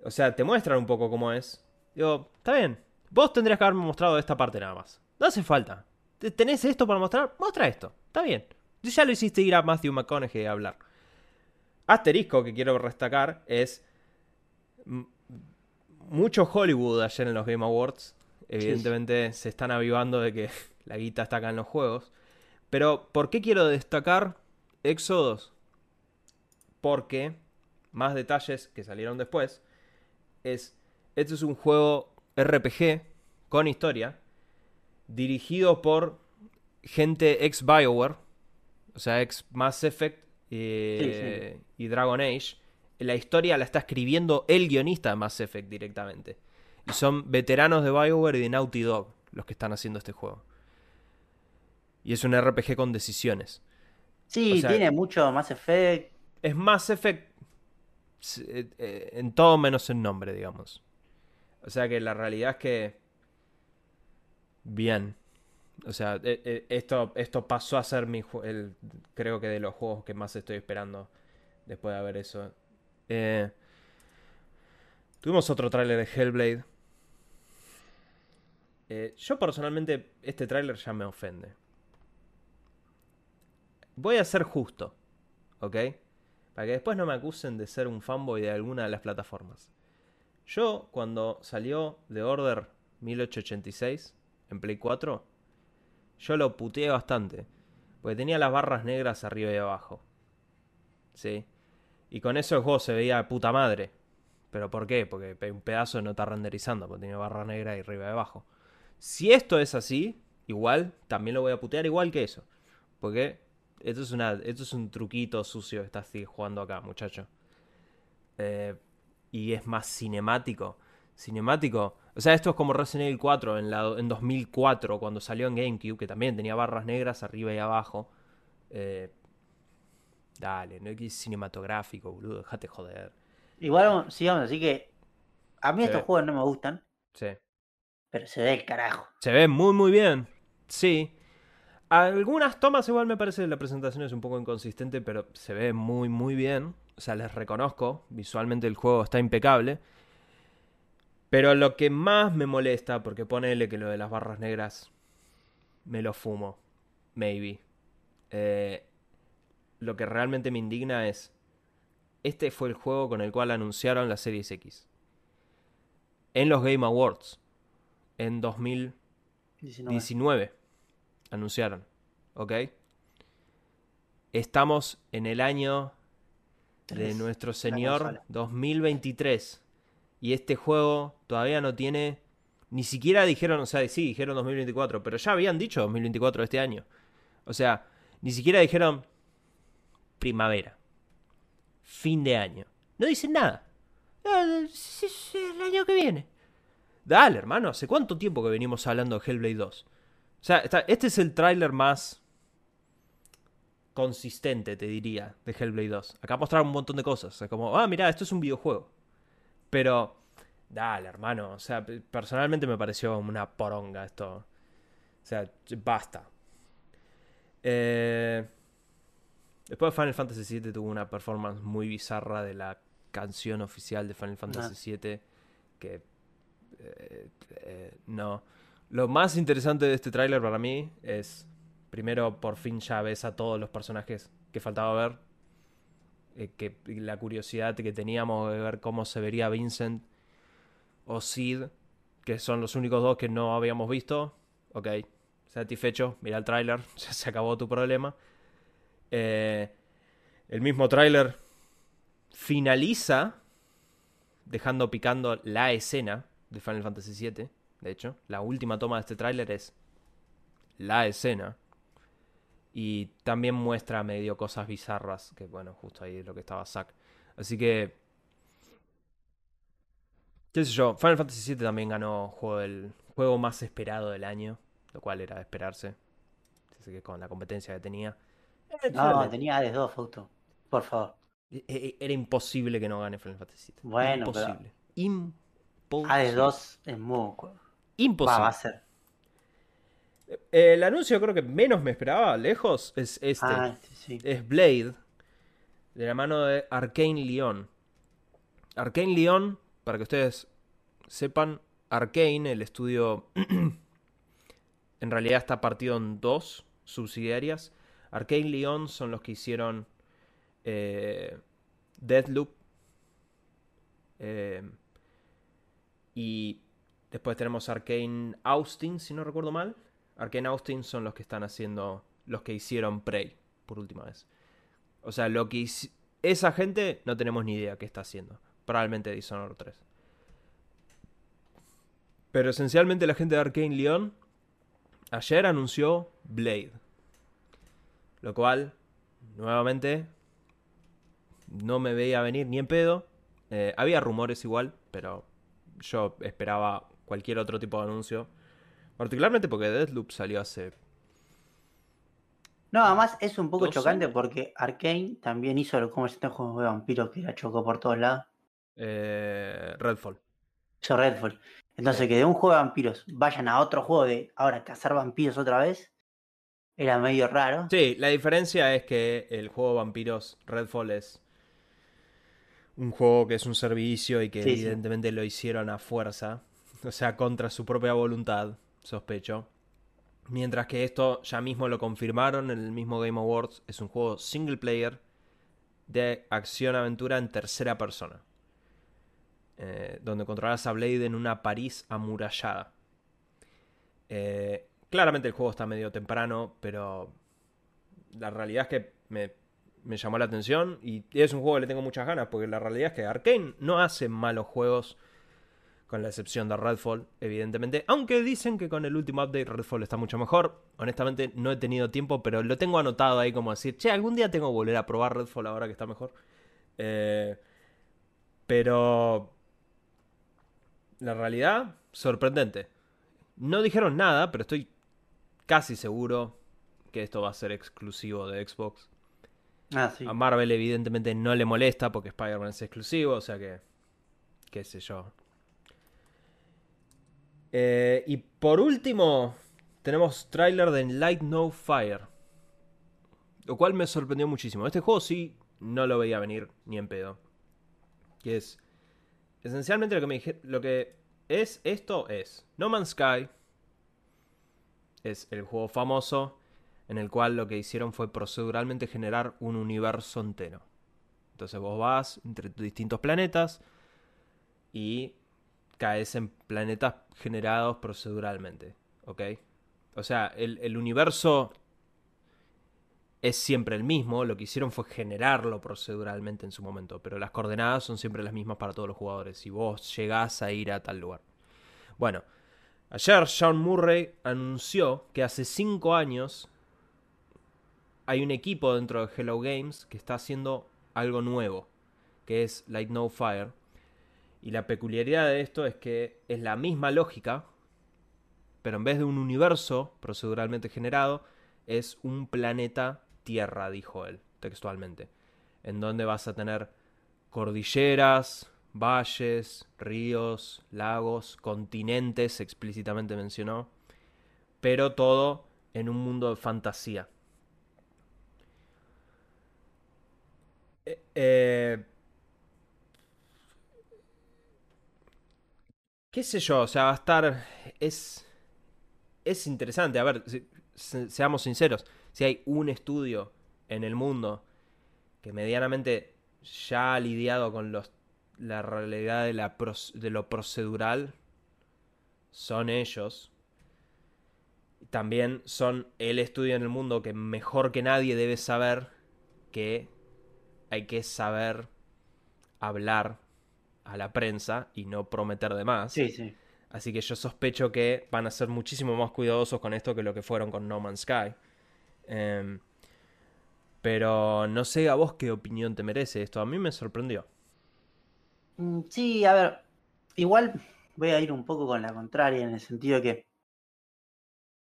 o sea, te muestran un poco cómo es. Digo, está bien. Vos tendrías que haberme mostrado esta parte nada más. No hace falta. Te- ¿Tenés esto para mostrar? Muestra esto. Está bien. Ya lo hiciste ir a Matthew McConaughey a hablar. Asterisco que quiero destacar es mucho Hollywood ayer en los Game Awards. Evidentemente se están avivando de que la guita está acá en los juegos. Pero, ¿por qué quiero destacar Exodus? Porque, más detalles que salieron después, es, este es un juego RPG con historia, dirigido por gente ex Bioware, o sea, ex Mass Effect eh, y Dragon Age. La historia la está escribiendo el guionista de Mass Effect directamente. Y son veteranos de Bioware y de Naughty Dog los que están haciendo este juego. Y es un RPG con decisiones. Sí, O sea- tiene mucho Mass Effect. Es Mass Effect eh, eh, en todo menos en nombre, digamos. O sea que la realidad es que... Bien. O sea, eh, eh, esto, esto pasó a ser mi el, creo que de los juegos que más estoy esperando después de ver eso. Eh, tuvimos otro tráiler de Hellblade. Eh, yo personalmente este tráiler ya me ofende. Voy a ser justo, ¿ok? Para que después no me acusen de ser un fanboy de alguna de las plataformas. Yo, cuando salió The Order 1886 en Play 4, yo lo puteé bastante. Porque tenía las barras negras arriba y abajo. ¿Sí? Y con eso el juego se veía de puta madre. ¿Pero por qué? Porque un pedazo no está renderizando, porque tiene barra negra y arriba y abajo. Si esto es así, igual, también lo voy a putear igual que eso. Porque esto es, una, esto es un truquito sucio que estás jugando acá, muchacho. Eh, y es más cinemático. Cinemático. O sea, esto es como Resident Evil 4 en, la, en 2004, cuando salió en GameCube, que también tenía barras negras arriba y abajo. Eh, dale, no es cinematográfico, boludo, déjate joder. Igual, sigamos, así que a mí Se estos ve. juegos no me gustan, Sí. pero se ve el carajo. Se ve muy, muy bien. Sí. Algunas tomas igual me parece la presentación es un poco inconsistente, pero se ve muy, muy bien. O sea, les reconozco. Visualmente el juego está impecable. Pero lo que más me molesta, porque ponele que lo de las barras negras me lo fumo. Maybe. Eh, lo que realmente me indigna es. Este fue el juego con el cual anunciaron la Series X. En los Game Awards. En 2000. 19. 19 anunciaron, ¿ok? Estamos en el año de nuestro Señor consola. 2023 y este juego todavía no tiene ni siquiera dijeron, o sea, sí, dijeron 2024, pero ya habían dicho 2024 este año. O sea, ni siquiera dijeron primavera, fin de año. No dicen nada. Ah, sí, sí, El año que viene. Dale, hermano, ¿hace cuánto tiempo que venimos hablando de Hellblade 2? O sea, este es el tráiler más consistente, te diría, de Hellblade 2. Acá mostraron un montón de cosas. O como, ah, mira, esto es un videojuego. Pero, dale, hermano. O sea, pe- personalmente me pareció una poronga esto. O sea, basta. Eh, después Final Fantasy VII tuvo una performance muy bizarra de la canción oficial de Final Fantasy VII. Que eh, eh, no. Lo más interesante de este tráiler para mí es, primero, por fin ya ves a todos los personajes que faltaba ver. Eh, que la curiosidad que teníamos de ver cómo se vería Vincent o Sid, que son los únicos dos que no habíamos visto. Ok, satisfecho, mira el tráiler, se acabó tu problema. Eh, el mismo tráiler finaliza dejando picando la escena de Final Fantasy VII. De hecho, la última toma de este tráiler es la escena. Y también muestra medio cosas bizarras, que bueno, justo ahí es lo que estaba Zack. Así que... ¿Qué sé yo? Final Fantasy VII también ganó juego el juego más esperado del año, lo cual era de esperarse. Con la competencia que tenía. No, tenía Hades 2, Fausto. Por favor. E, e, era imposible que no gane Final Fantasy VII. Bueno, imposible. Imposible. Hades 2 es muy. Imposible. Va, a ser. Eh, el anuncio creo que menos me esperaba, lejos, es este. Ah, sí. Es Blade, de la mano de Arkane Leon. Arkane Leon, para que ustedes sepan, Arkane, el estudio, en realidad está partido en dos subsidiarias. Arkane Leon son los que hicieron eh, Deathloop. Eh, y después tenemos Arkane Austin, si no recuerdo mal. Arkane Austin son los que están haciendo, los que hicieron Prey por última vez. O sea, lo que esa gente no tenemos ni idea qué está haciendo. Probablemente Dishonored 3. Pero esencialmente la gente de Arkane Leon ayer anunció Blade. Lo cual, nuevamente, no me veía venir ni en pedo. Eh, había rumores igual, pero yo esperaba cualquier otro tipo de anuncio. Particularmente porque Deathloop salió hace. No, además es un poco chocante porque Arkane también hizo como este juego de vampiros que la chocó por todos lados. Eh, Redfall. Hizo Redfall. Entonces, que de un juego de vampiros vayan a otro juego de ahora cazar vampiros otra vez, era medio raro. Sí, la diferencia es que el juego vampiros Redfall es un juego que es un servicio y que evidentemente lo hicieron a fuerza, o sea, contra su propia voluntad, sospecho. Mientras que esto ya mismo lo confirmaron en el mismo Game Awards, es un juego single player de acción-aventura en tercera persona. Eh, donde controlas a Blade en una París amurallada. Eh, claramente el juego está medio temprano, pero la realidad es que me llamó la atención y es un juego que le tengo muchas ganas porque la realidad es que Arkane no hace malos juegos con la excepción de Redfall, evidentemente, aunque dicen que con el último update Redfall está mucho mejor. Honestamente no he tenido tiempo, pero lo tengo anotado ahí como decir, che, algún día tengo que volver a probar Redfall ahora que está mejor. Eh, pero la realidad, sorprendente. No dijeron nada, pero estoy casi seguro que esto va a ser exclusivo de Xbox. Ah, a Marvel evidentemente no le molesta porque Spider-Man es exclusivo, o sea que... qué sé yo. Eh, y por último, tenemos trailer de Light No Fire. Lo cual me sorprendió muchísimo. Este juego sí no lo veía venir ni en pedo. Que es... Esencialmente lo que me dije, lo que es esto es No Man's Sky. Es el juego famoso en el cual lo que hicieron fue proceduralmente generar un universo entero. Entonces vos vas entre distintos planetas y caes en planetas generados proceduralmente, ¿ok? O sea, el, universo es siempre el mismo, lo que hicieron fue generarlo proceduralmente en su momento, pero las coordenadas son siempre las mismas para todos los jugadores, si vos llegás a ir a tal lugar. Bueno, ayer Sean Murray anunció que hace 5 años hay un equipo dentro de Hello Games que está haciendo algo nuevo, que es Light No Fire. Y la peculiaridad de esto es que es la misma lógica, pero en vez de un universo proceduralmente generado, es un planeta Tierra, dijo él, textualmente, en donde vas a tener cordilleras, valles, ríos, lagos, continentes, explícitamente mencionó, pero todo en un mundo de fantasía. Eh, ¿Qué sé yo? O sea, va a estar. Es. Es interesante. A ver, seamos sinceros. Si hay un estudio en el mundo que medianamente ya ha lidiado con los, la realidad de, la, de lo procedural, son ellos. También son el estudio en el mundo que mejor que nadie debe saber que hay que saber hablar a la prensa y no prometer de más. Sí, sí. Así que yo sospecho que van a ser muchísimo más cuidadosos con esto que lo que fueron con No Man's Sky. Em, pero no sé a vos qué opinión te merece esto. A mí me sorprendió. Mm, Sí, a ver, igual voy a ir un poco con la contraria en el sentido de que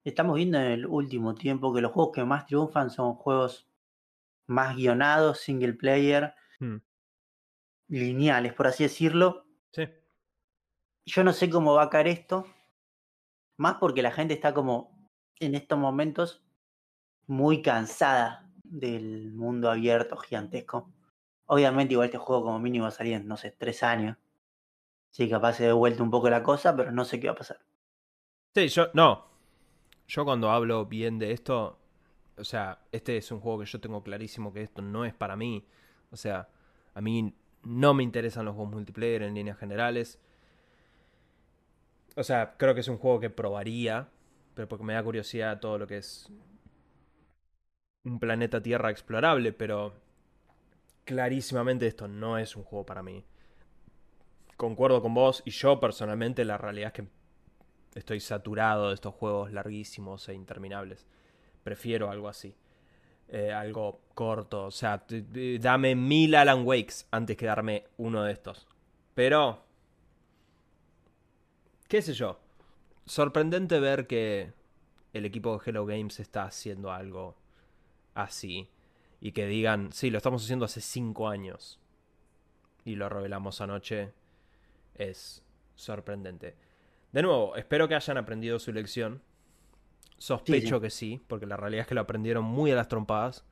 estamos viendo en el último tiempo que los juegos que más triunfan son juegos más guionados, single player, Hmm. lineales, por así decirlo. Sí. Yo no sé cómo va a caer esto, más porque la gente está como en estos momentos muy cansada del mundo abierto gigantesco. Obviamente igual este juego como mínimo va a salir en, no sé, tres años. Sí, capaz se dé vuelta un poco la cosa, pero no sé qué va a pasar. Sí, yo no. Yo cuando hablo bien de esto, o sea, este es un juego que yo tengo clarísimo que esto no es para mí. O sea, a mí no me interesan los juegos multiplayer en líneas generales. O sea, creo que es un juego que probaría, pero porque me da curiosidad todo lo que es un planeta Tierra explorable, pero clarísimamente esto no es un juego para mí. Concuerdo con vos y yo personalmente la realidad es que estoy saturado de estos juegos larguísimos e interminables. Prefiero algo así. Eh, algo corto. O sea, dame mil Alan Wakes antes que darme uno de estos. Pero... ¿Qué sé yo? Sorprendente ver que el equipo de Hello Games está haciendo algo así. Y que digan, sí, lo estamos haciendo hace cinco años. Y lo revelamos anoche. Es sorprendente. De nuevo, espero que hayan aprendido su lección. Sospecho sí. que sí, porque la realidad es que lo aprendieron muy a las trompadas.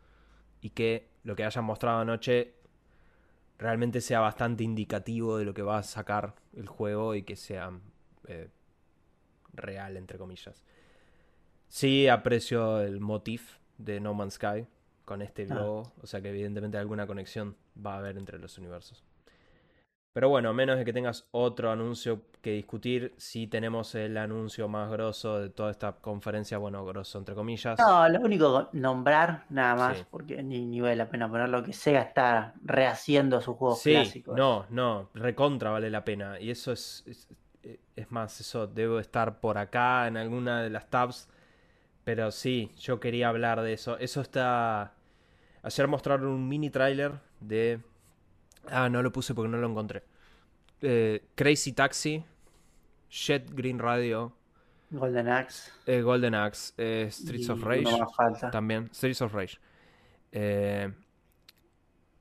Y que lo que hayan mostrado anoche realmente sea bastante indicativo de lo que va a sacar el juego y que sea eh, real, entre comillas. Sí aprecio el motif de No Man's Sky con este Ah. globo, o sea que evidentemente alguna conexión va a haber entre los universos. Pero bueno, a menos de que tengas otro anuncio que discutir, sí tenemos el anuncio más grosso de toda esta conferencia, bueno, grosso entre comillas. No, lo único nombrar nada más, Sí. porque ni, ni vale la pena ponerlo, que Sega está rehaciendo sus juegos Sí, clásicos. no, no, recontra vale la pena. Y eso es, es, es más, eso debo estar por acá en alguna de las tabs. Pero sí, yo quería hablar de eso. Eso está... Ayer mostraron un mini trailer de... Ah, no lo puse porque no lo encontré. Eh, Crazy Taxi, Jet Green Radio, Golden Axe. eh, Golden Axe, eh, Streets y of Rage. más falta. También, Streets of Rage.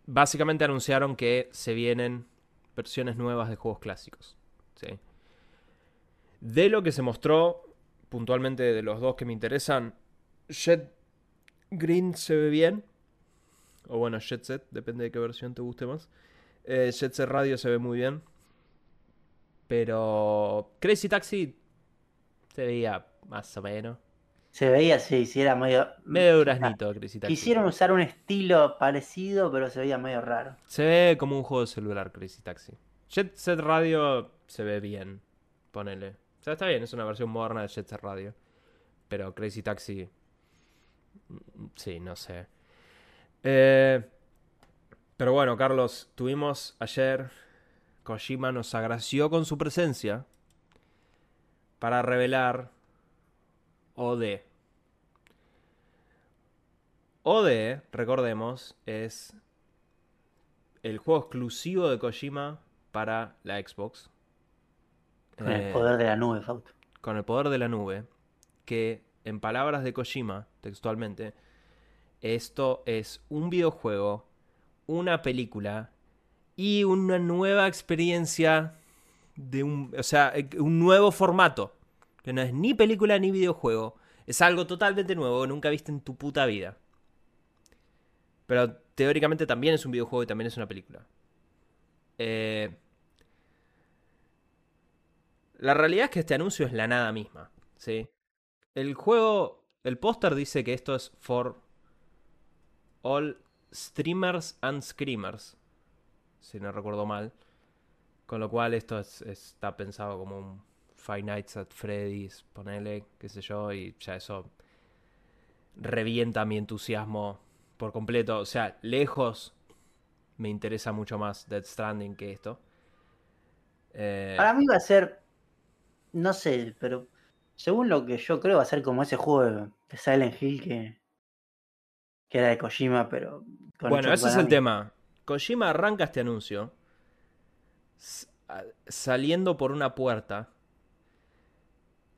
Básicamente anunciaron que se vienen versiones nuevas de juegos clásicos. ¿sí? De lo que se mostró, puntualmente de los dos que me interesan, Jet Green se ve bien. O bueno, Jet Set, depende de qué versión te guste más. Eh, Jet Set Radio se ve muy bien. Pero Crazy Taxi se veía más o menos. Se veía así, sí, era medio. Medio duraznito Crazy Taxi. Quisieron usar un estilo parecido, pero se veía medio raro. Se ve como un juego de celular Crazy Taxi. Jet Set Radio se ve bien, ponele. O sea, está bien, es una versión moderna de Jet Set Radio. Pero Crazy Taxi... mm, Sí, no sé. Eh, pero bueno, Carlos, tuvimos ayer... Kojima nos agració con su presencia para revelar OD. OD, recordemos, es el juego exclusivo de Kojima para la Xbox. Con el Eh, poder de la nube, Fausto. con el poder de la nube, que en palabras de Kojima, textualmente, esto es un videojuego, una película y una nueva experiencia de un, o sea, un nuevo formato, que no es ni película ni videojuego, es algo totalmente nuevo nunca viste en tu puta vida. Pero teóricamente también es un videojuego y también es una película. Eh, la realidad es que este anuncio es la nada misma, ¿sí? El juego, el póster dice que esto es for all streamers and screamers, si no recuerdo mal. Con lo cual esto es- está pensado como un Five Nights at Freddy's, ponele, qué sé yo, y ya eso revienta mi entusiasmo por completo. O sea, lejos me interesa mucho más Dead Stranding que esto. Eh, Para mí va a ser, no sé, pero según lo que yo creo va a ser como ese juego de Silent Hill que, que era de Kojima, pero... bueno, ese es el tema. Kojima arranca este anuncio saliendo por una puerta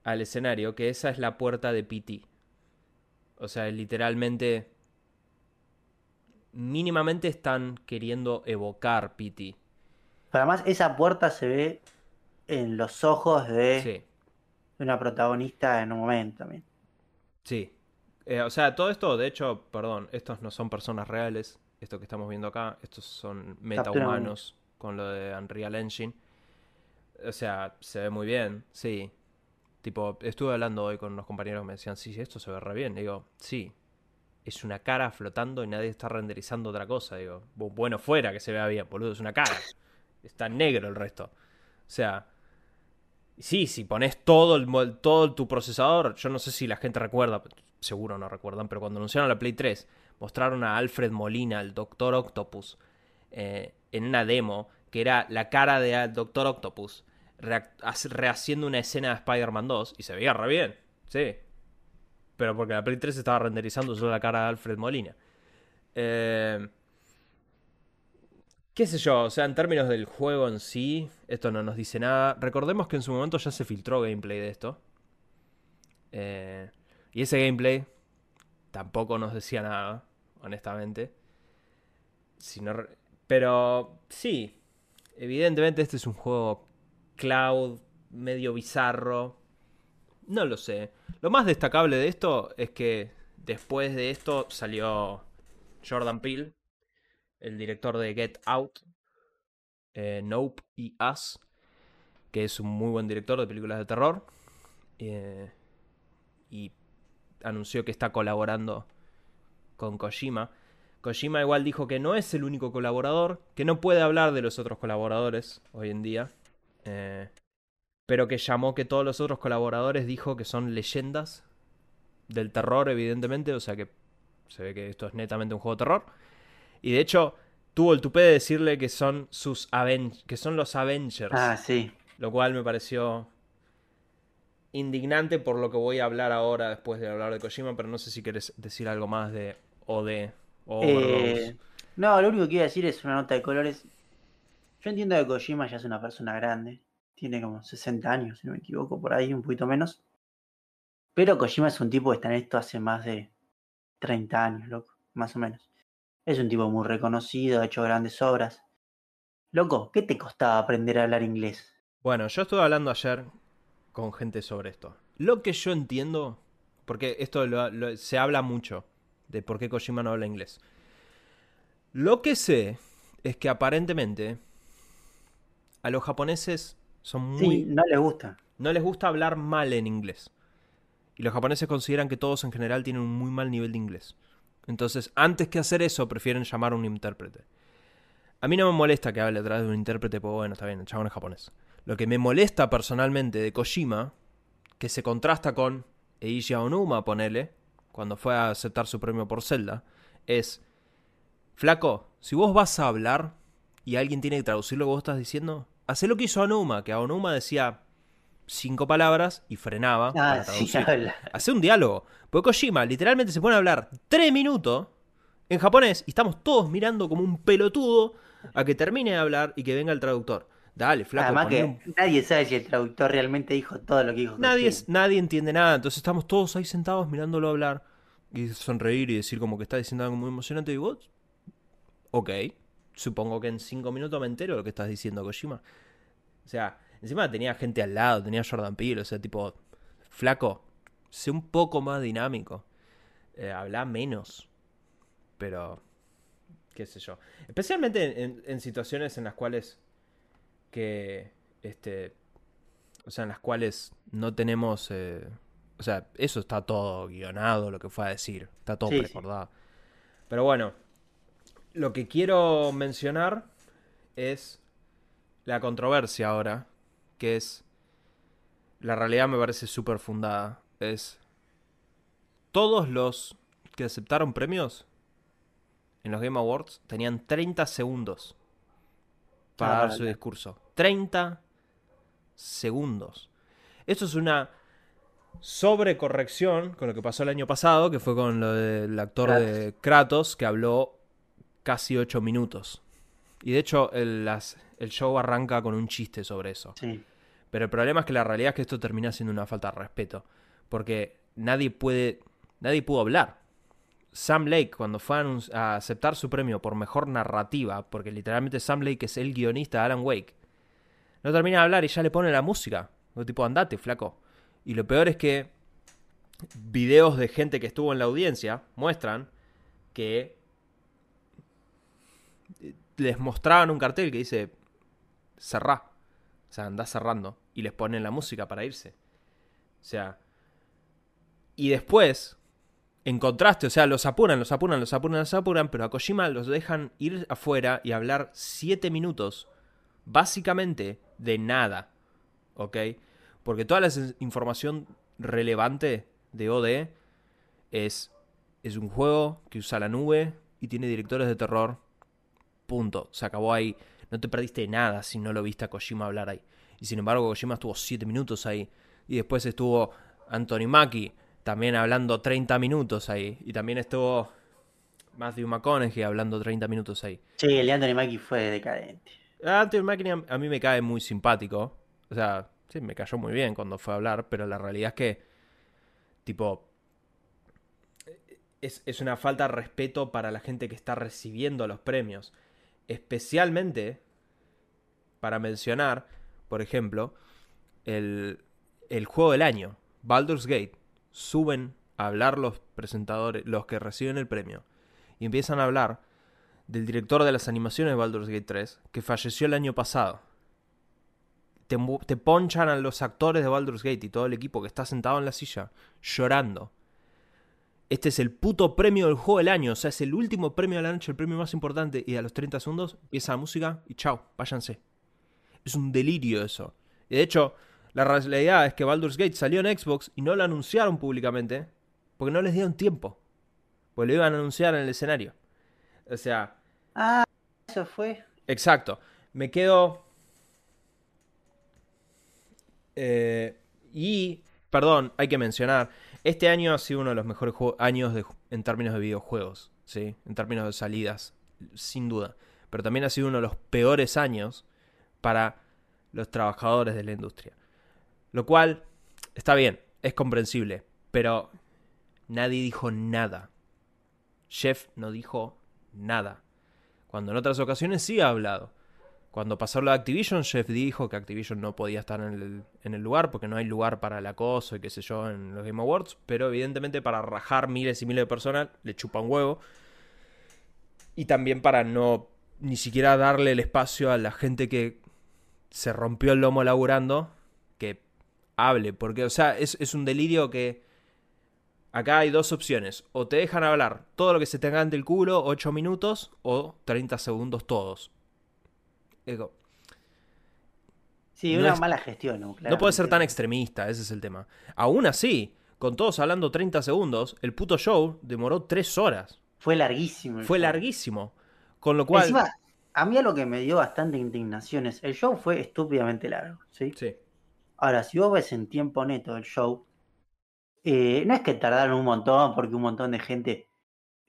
al escenario, que esa es la puerta de PT. O sea, literalmente mínimamente están queriendo evocar PT. Pero además esa puerta se ve en los ojos de una protagonista en un momento también. Sí. Eh, o sea, todo esto, de hecho, perdón, estos no son personas reales. Esto que estamos viendo acá, estos son metahumanos con lo de Unreal Engine. O sea, se ve muy bien, sí. Tipo, estuve hablando hoy con unos compañeros que me decían, sí, esto se ve re bien. digo, sí, es una cara flotando y nadie está renderizando otra cosa. Digo, bueno, fuera que se vea bien, boludo, es una cara. Está negro el resto. O sea, sí, si pones todo, el, todo tu procesador, yo no sé si la gente recuerda, seguro no recuerdan, pero cuando anunciaron la Play 3, mostraron a Alfred Molina, el Doctor Octopus, eh, en una demo, que era la cara de Doctor Octopus, rehaciendo una escena de Spider-Man 2, y se veía re bien, sí. Pero porque la Play 3 estaba renderizando solo la cara de Alfred Molina. Eh, ¿Qué sé yo? O sea, en términos del juego en sí, esto no nos dice nada. Recordemos que en su momento ya se filtró gameplay de esto. Eh, y ese gameplay tampoco nos decía nada, honestamente. Pero sí, evidentemente este es un juego cloud, medio bizarro, no lo sé. Lo más destacable de esto es que después de esto salió Jordan Peele, el director de Get Out, eh, Nope y Us, que es un muy buen director de películas de terror. Eh, y anunció que está colaborando con Kojima. Kojima igual dijo que no es el único colaborador, que no puede hablar de los otros colaboradores hoy en día. Eh, pero que llamó que todos los otros colaboradores dijo que son leyendas del terror, evidentemente, o sea que se ve que esto es netamente un juego de terror. Y de hecho, tuvo el tupé de decirle que son sus que son los Avengers. Ah, sí. Lo cual me pareció indignante por lo que voy a hablar ahora después de hablar de Kojima, pero no sé si quieres decir algo más de OD o eh, No, lo único que iba a decir es una nota de colores. Yo entiendo que Kojima ya es una persona grande tiene como 60 años, si no me equivoco, por ahí, un poquito menos. Pero Kojima es un tipo que está en esto hace más de 30 años, loco, más o menos. Es un tipo muy reconocido, ha hecho grandes obras. Loco, ¿qué te costaba aprender a hablar inglés? Bueno, yo estuve hablando ayer con gente sobre esto. Lo que yo entiendo, porque esto se habla mucho de por qué Kojima no habla inglés. Lo que sé es que aparentemente a los japoneses son muy... no les gusta. No les gusta hablar mal en inglés. Y los japoneses consideran que todos en general tienen un muy mal nivel de inglés. Entonces, antes que hacer eso, prefieren llamar a un intérprete. A mí no me molesta que hable a través de un intérprete, pues bueno, está bien, el chabón es japonés. Lo que me molesta personalmente de Kojima, que se contrasta con Eiji Onuma, ponele, cuando fue a aceptar su premio por Zelda, es, flaco, si vos vas a hablar y alguien tiene que traducir lo que vos estás diciendo, Hace lo que hizo Onuma, que Onuma decía cinco palabras y frenaba. Ah, para Hace un diálogo. Porque Kojima literalmente se pone a hablar tres minutos en japonés y estamos todos mirando como un pelotudo a que termine de hablar y que venga el traductor. Dale, flaco. Además que nadie sabe si el traductor realmente dijo todo lo que dijo. Nadie, nadie entiende nada, entonces estamos todos ahí sentados mirándolo hablar y sonreír y decir como que está diciendo algo muy emocionante y vos, ok, supongo que en cinco minutos me entero de lo que estás diciendo, Kojima. O sea, encima tenía gente al lado, tenía Jordan Peele, o sea, tipo, flaco, sé un poco más dinámico. Eh, habla menos. Pero, qué sé yo. Especialmente en, situaciones en las cuales que, este, o sea, en las cuales no tenemos, eh, o sea, eso está todo guionado, lo que fue a decir, está todo recordado. Pero bueno, lo que quiero mencionar es la controversia ahora, que es la realidad me parece súper fundada. Es. Todos los que aceptaron premios en los Game Awards tenían 30 segundos para Ah, dar su discurso. 30 segundos. Esto es una sobrecorrección con lo que pasó el año pasado, que fue con lo del actor de Kratos, que habló casi 8 minutos. Y de hecho, el, las- el show arranca con un chiste sobre eso. Sí. Pero el problema es que la realidad es que esto termina siendo una falta de respeto. Porque nadie puede. Nadie pudo hablar. Sam Lake, cuando fue a, aceptar su premio por mejor narrativa, porque literalmente Sam Lake es el guionista de Alan Wake, no termina de hablar y ya le pone la música. Digo, tipo, andate, flaco. Y lo peor es que videos de gente que estuvo en la audiencia muestran que eh, les mostraban un cartel que dice cerrá. O sea, andá cerrando. Y les ponen la música para irse. O sea. Y después, en contraste, o sea, los apuran, los apuran, los apuran, los apuran, pero a Kojima los dejan ir afuera y hablar 7 minutos, básicamente de nada. ¿Ok? Porque toda la información relevante de OD es, es un juego que usa la nube y tiene directores de terror. Punto. Se acabó ahí. No te perdiste nada si no lo viste a Kojima hablar ahí. Y sin embargo, Kojima estuvo 7 minutos ahí. Y después estuvo Anthony Mackie también hablando 30 minutos ahí. Y también estuvo Matthew McConaughey hablando 30 minutos ahí. Sí, el de Anthony Mackie fue decadente. Anthony Mackie a a mí me cae muy simpático. O sea, sí, me cayó muy bien cuando fue a hablar. Pero la realidad es que, tipo, es, es una falta de respeto para la gente que está recibiendo los premios. Especialmente para mencionar, por ejemplo, el, el juego del año, Baldur's Gate. Suben a hablar los presentadores, los que reciben el premio, y empiezan a hablar del director de las animaciones de Baldur's Gate 3, que falleció el año pasado. Te, ponchan a los actores de Baldur's Gate y todo el equipo que está sentado en la silla, llorando. Este es el puto premio del juego del año, o sea, es el último premio de la noche, el premio más importante, y a los 30 segundos empieza la música y chao, váyanse. Es un delirio eso. Y de hecho, la realidad es que Baldur's Gate salió en Xbox y no lo anunciaron públicamente porque no les dieron tiempo. Porque lo iban a anunciar en el escenario. O sea, Ah, eso fue. exacto. Me quedo. Eh, y, perdón, hay que mencionar. Este año ha sido uno de los mejores años de- en términos de videojuegos. ¿sí? En términos de salidas, sin duda. Pero también ha sido uno de los peores años para los trabajadores de la industria. Lo cual está bien, es comprensible, pero nadie dijo nada. Jeff no dijo nada. Cuando en otras ocasiones sí ha hablado. Cuando pasó lo de Activision, Jeff dijo que Activision no podía estar en el, en el lugar porque no hay lugar para el acoso y qué sé yo en los Game Awards, pero evidentemente para rajar miles y miles de personas le chupa un huevo. Y también para no ni siquiera darle el espacio a la gente que se rompió el lomo laburando que hable. Porque, o sea, es, es un delirio que acá hay dos opciones. O te dejan hablar todo lo que se te ante el culo, 8 minutos, o 30 segundos todos. Sí, No una es- mala gestión. ¿no? no puede ser tan extremista, ese es el tema. Aún así, con todos hablando 30 segundos, el puto show demoró 3 horas. Fue larguísimo. Fue show. larguísimo. Con lo cual... Encima, a mí lo que me dio bastante indignación es, el show fue estúpidamente largo, ¿sí? Sí. Ahora, si vos ves en tiempo neto el show, eh, no es que tardaron un montón porque un montón de gente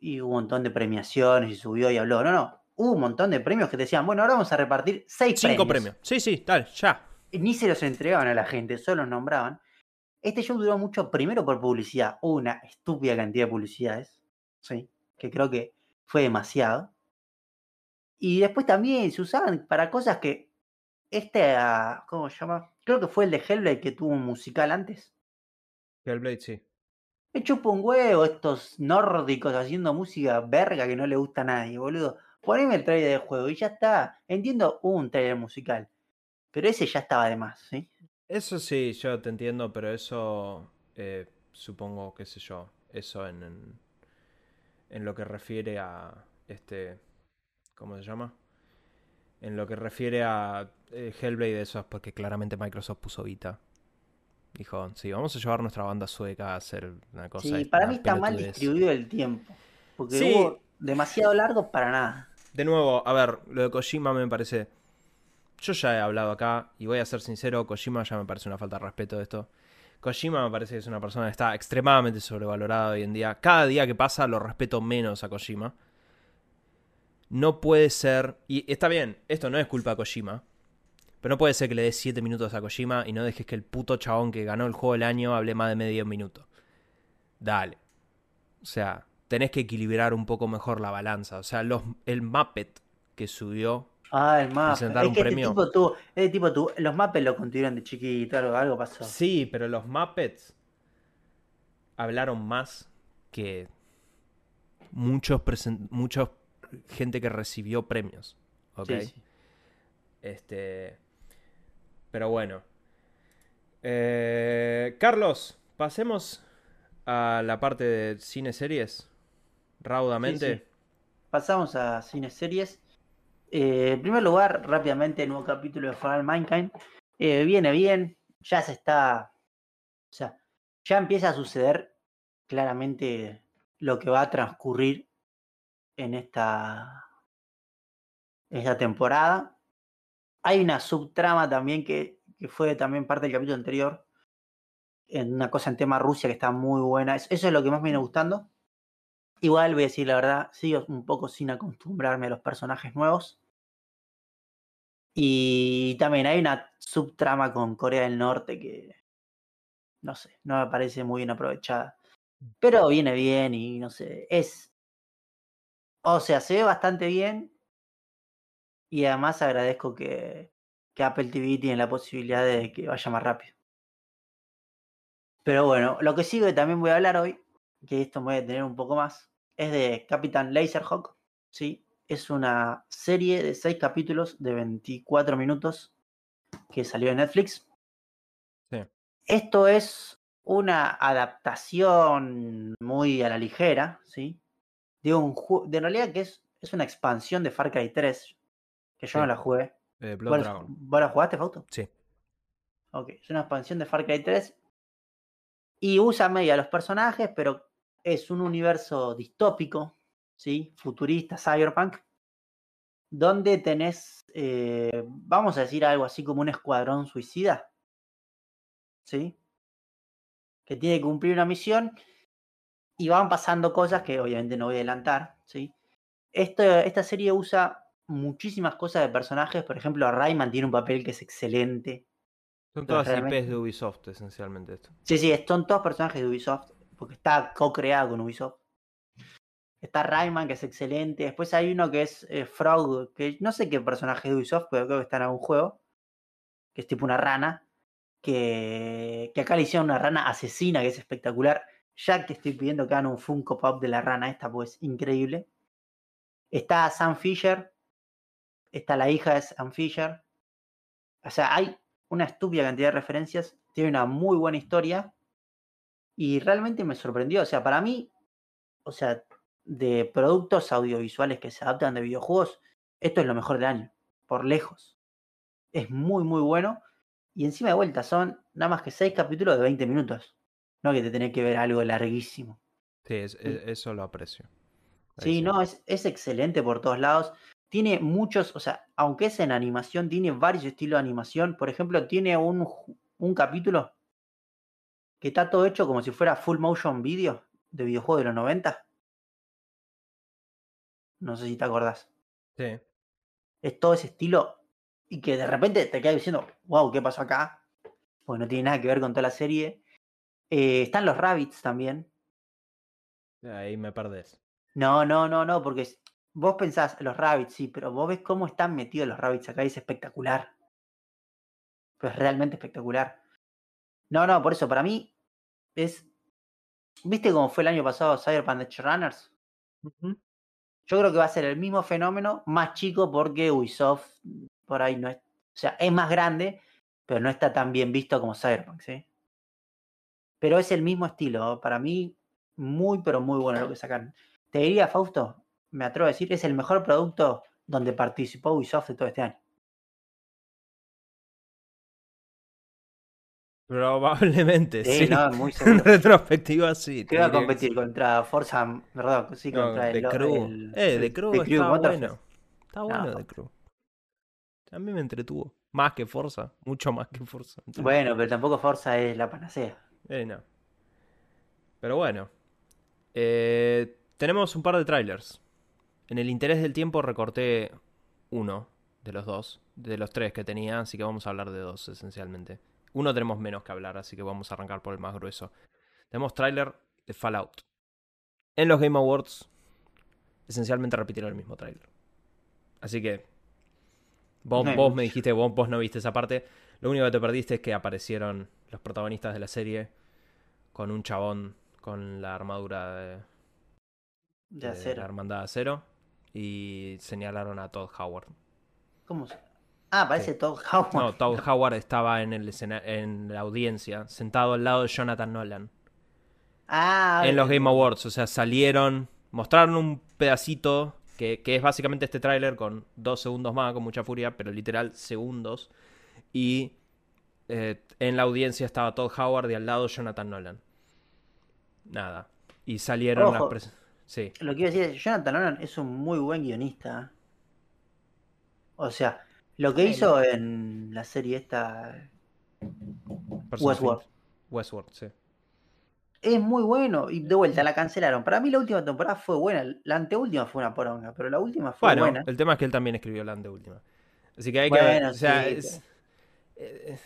y un montón de premiaciones y subió y habló, no, no. Hubo un montón de premios que te decían, bueno, ahora vamos a repartir seis Cinco premios. premios. Sí, sí, tal, ya. Y Ni se los entregaban a la gente, solo los nombraban. Este show duró mucho, primero por publicidad, hubo una estúpida cantidad de publicidades, ¿sí? que creo que fue demasiado. Y después también se usaban para cosas que este, ah, ¿cómo se llama? Creo que fue el de Hellblade que tuvo un musical antes. Hellblade, sí. Me chupo un huevo estos nórdicos haciendo música verga que no le gusta a nadie, boludo. Poneme el trailer del juego y ya está. Entiendo un trailer musical, pero ese ya estaba de más, ¿sí? Eso sí, yo te entiendo, pero eso eh, supongo, qué sé yo, eso en, en, en lo que refiere a este, ¿cómo se llama? En lo que refiere a eh, Hellblade, eso es porque claramente Microsoft puso Vita. Dijo, sí, vamos a llevar nuestra banda sueca a hacer una cosa. Sí, para mí está mal pelotudez". distribuido el tiempo. Porque Sí. hubo demasiado largo para nada. De nuevo, a ver, lo de Kojima me parece. Yo ya he hablado acá y voy a ser sincero, Kojima ya me parece una falta de respeto de esto. Kojima me parece que es una persona que está extremadamente sobrevalorada hoy en día. Cada día que pasa lo respeto menos a Kojima. No puede ser. Y está bien, esto no es culpa de Kojima. Pero no puede ser que le des 7 minutos a Kojima y no dejes que el puto chabón que ganó el juego del año hable más de medio minuto. Dale. O sea, tenés que equilibrar un poco mejor la balanza. O sea, los, el Muppet que subió. Ah, el mapa. Presentar Es un que premio. este tipo tuvo, este tipo tuvo, los mapes lo construyeron de chiquito, algo, algo pasó. Sí, pero los Muppets hablaron más que muchos, muchos gente que recibió premios. ¿ok? Sí, sí. Este. Pero bueno. Eh, Carlos, pasemos a la parte de cine series. Raudamente. Sí. Pasamos a cine series. Eh, en primer lugar, rápidamente, el nuevo capítulo de For All Mankind. Eh, viene bien, ya se está. O sea, ya empieza a suceder claramente lo que va a transcurrir en esta, en esta temporada. Hay una subtrama también que, que fue también parte del capítulo anterior. En una cosa en tema Rusia que está muy buena. Es- Eso es lo que más me viene gustando. Igual voy a decir la verdad, sigo un poco sin acostumbrarme a los personajes nuevos. Y también hay una subtrama con Corea del Norte que no sé, no me parece muy bien aprovechada. Pero viene bien y no sé, es. O sea, se ve bastante bien. Y además agradezco que, que Apple TV tiene la posibilidad de que vaya más rápido. Pero bueno, lo que sí que también voy a hablar hoy, que esto me voy a tener un poco más, es de Capitán Laserhawk. ¿sí? Es una serie de 6 capítulos de 24 minutos que salió en Netflix. Sí. Esto es una adaptación muy a la ligera, ¿sí? De un de realidad que es, es una expansión de Far Cry 3, que yo Sí. no la jugué. Eh, Blood ¿Vos, Dragon. vos la jugaste, Fausto? Sí. Ok, es una expansión de Far Cry 3. Y usa media los personajes, pero es un universo distópico, ¿sí? Futurista, cyberpunk. Donde tenés, eh, vamos a decir algo así como un escuadrón suicida. ¿Sí? Que tiene que cumplir una misión. Y van pasando cosas que obviamente no voy a adelantar, ¿sí? Esto, esta serie usa muchísimas cosas de personajes. Por ejemplo, Rayman tiene un papel que es excelente. Son todas realmente- IPs de Ubisoft, esencialmente esto. Sí, sí, son todos personajes de Ubisoft, porque está co-creado con Ubisoft. Está Rayman, que es excelente. Después hay uno que es eh, Frog, que no sé qué personaje de Ubisoft, pero creo que está en algún juego. Que es tipo una rana. Que, que acá le hicieron una rana asesina, que es espectacular. Ya que estoy pidiendo que hagan un Funko Pop de la rana esta, pues increíble. Está Sam Fisher. Está la hija de Sam Fisher. O sea, hay una estúpida cantidad de referencias. Tiene una muy buena historia. Y realmente me sorprendió. O sea, para mí, o sea, de productos audiovisuales que se adaptan de videojuegos, esto es lo mejor del año. Por lejos. Es muy, muy bueno. Y encima de vuelta, son nada más que seis capítulos de 20 minutos. No que te tenés que ver algo larguísimo. Sí, es- es- eso lo aprecio. Ahí Sí, no, es, es excelente por todos lados. Tiene muchos, o sea, aunque es en animación, tiene varios estilos de animación. Por ejemplo, tiene un, un capítulo que está todo hecho como si fuera full motion video de videojuegos de los 90. No sé si te acordás. Sí. Es todo ese estilo y que de repente te quedas diciendo, wow, ¿qué pasó acá? Pues no tiene nada que ver con toda la serie. Eh, están los rabbits también. Ahí me perdés. No, no, no, no, porque vos pensás, los rabbits, sí, pero vos ves cómo están metidos los rabbits acá y es espectacular. Pues realmente espectacular. No, no, por eso, para mí es. ¿Viste cómo fue el año pasado Cyberpunk Edge Runners? Yo creo que va a ser el mismo fenómeno, más chico, porque Ubisoft por ahí no es. O sea, es más grande, pero no está tan bien visto como Cyberpunk, ¿sí? Pero es el mismo estilo. Para mí, muy, pero muy bueno lo que sacan. Te diría, Fausto, me atrevo a decir, es el mejor producto donde participó Ubisoft de todo este año. Probablemente, sí. Sí, no, muy En retrospectiva, sí. te iba a que competir contra Forza, perdón, sí, No, contra The el, Crew. el- eh, The Crew The Crew está bueno. Está bueno No. The Crew. A mí me entretuvo. Más que Forza. Mucho más que Forza. Bueno, pero tampoco Forza es la panacea. Eh, no. Pero bueno. Eh, tenemos un par de trailers. En el interés del tiempo recorté uno de los dos. De los tres que tenía. Así que vamos a hablar de dos esencialmente. Uno tenemos menos que hablar. Así que vamos a arrancar por el más grueso. Tenemos trailer de Fallout. En los Game Awards. Esencialmente repitieron el mismo trailer. Así que. Vos, No vos me dijiste, vos, vos no viste esa parte. Lo único que te perdiste es que aparecieron los protagonistas de la serie con un chabón con la armadura de, De de la acero. Hermandad de Acero y señalaron a Todd Howard. ¿Cómo se.? Ah, parece Todd Howard. No, Todd Howard estaba en, el escena- en la audiencia, sentado al lado de Jonathan Nolan. Ah, en los Game. Awards, o sea, salieron, mostraron un pedacito que, que es básicamente este tráiler con dos segundos más, con mucha furia, pero literal segundos. Y eh, en la audiencia estaba Todd Howard y al lado Jonathan Nolan. Nada. Y salieron las... Pres- Sí. Lo que iba a decir es, Jonathan Nolan es un muy buen guionista. O sea, lo que hizo en la serie esta Person Westworld. Westworld, sí. es muy bueno. Y de vuelta la cancelaron. Para mí la última temporada fue buena. La anteúltima fue una poronga, pero la última fue Bueno, buena. el tema es que él también escribió la anteúltima. Así que hay que ver. Bueno, O sea, sí, es- eh,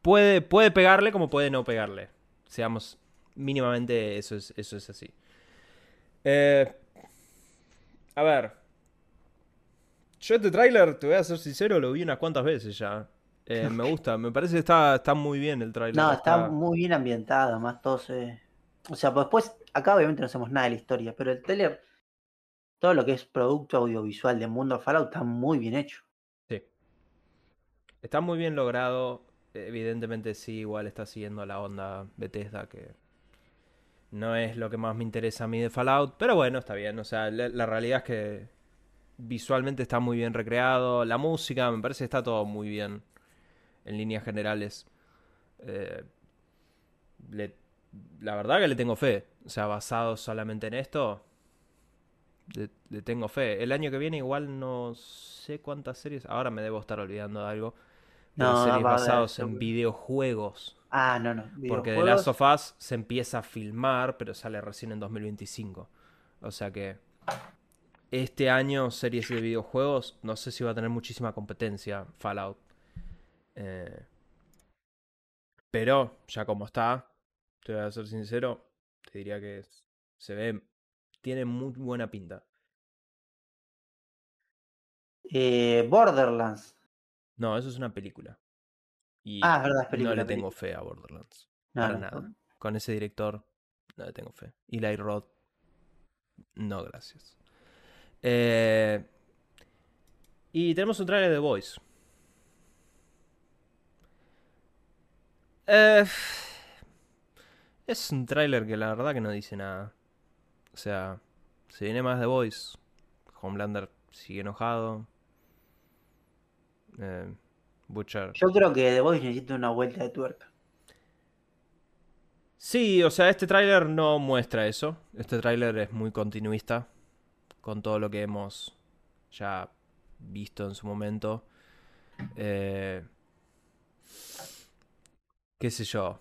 puede, puede pegarle como puede no pegarle. Seamos mínimamente eso es, eso es así. Eh, a ver. Yo este tráiler, te voy a ser sincero, lo vi unas cuantas veces ya. Eh, me gusta, me parece que está, está muy bien el tráiler. No, está muy bien ambientada, más todo se... O sea, pues después, acá obviamente no sabemos nada de la historia, pero el trailer, todo lo que es producto audiovisual de Mundo Fallout está muy bien hecho. Sí. Está muy bien logrado. Evidentemente sí, igual está siguiendo la onda Bethesda, que no es lo que más me interesa a mí de Fallout, pero bueno, está bien. O sea, la, la realidad es que visualmente está muy bien recreado. La música, me parece que está todo muy bien en líneas generales. Eh, le- la verdad que le tengo fe. O sea, basado solamente en esto, le, le tengo fe. El año que viene igual no sé cuántas series. Ahora me debo estar olvidando de algo. No, series basadas en videojuegos. Ah, no, no. Porque The videojuegos, Last of Us se empieza a filmar, pero sale recién en 2025. O sea que este año series de videojuegos, no sé si va a tener muchísima competencia Fallout. Eh, pero ya como está, te voy a ser sincero, te diría que se ve, tiene muy buena pinta. eh, Borderlands. No, eso es una película. Y Ah, verdad, película. no le tengo fe a Borderlands. No, para no, nada. no. Con ese director, no le tengo fe. Eli Roth, no, gracias. Eh, y tenemos un trailer de Voice. Eh, es un tráiler que la verdad que no dice nada. O sea, se viene más de Voice. Homelander sigue enojado. Eh, Butcher. Yo creo que The Voice necesita una vuelta de tuerca. Sí, o sea, este tráiler no muestra eso. Este tráiler es muy continuista con todo lo que hemos ya visto en su momento. Eh, qué sé yo.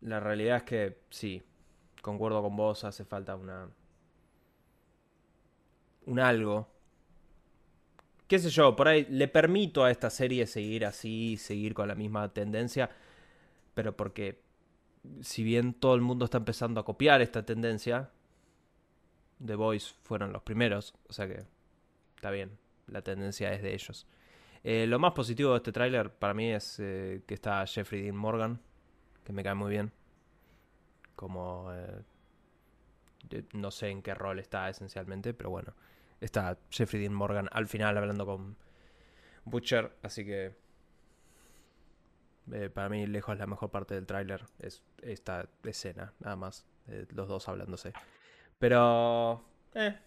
La realidad es que sí, concuerdo con vos, hace falta una un algo. Qué sé yo, por ahí le permito a esta serie seguir así, seguir con la misma tendencia, pero porque si bien todo el mundo está empezando a copiar esta tendencia, The Boys fueron los primeros, o sea que está bien, la tendencia es de ellos. Eh, lo más positivo de este tráiler para mí es eh, que está Jeffrey Dean Morgan, que me cae muy bien, como eh, no sé en qué rol está esencialmente, pero bueno, está Jeffrey Dean Morgan al final hablando con Butcher, así que eh, para mí, lejos la mejor parte del tráiler es esta escena, nada más. eh, los dos hablándose. Pero, eh,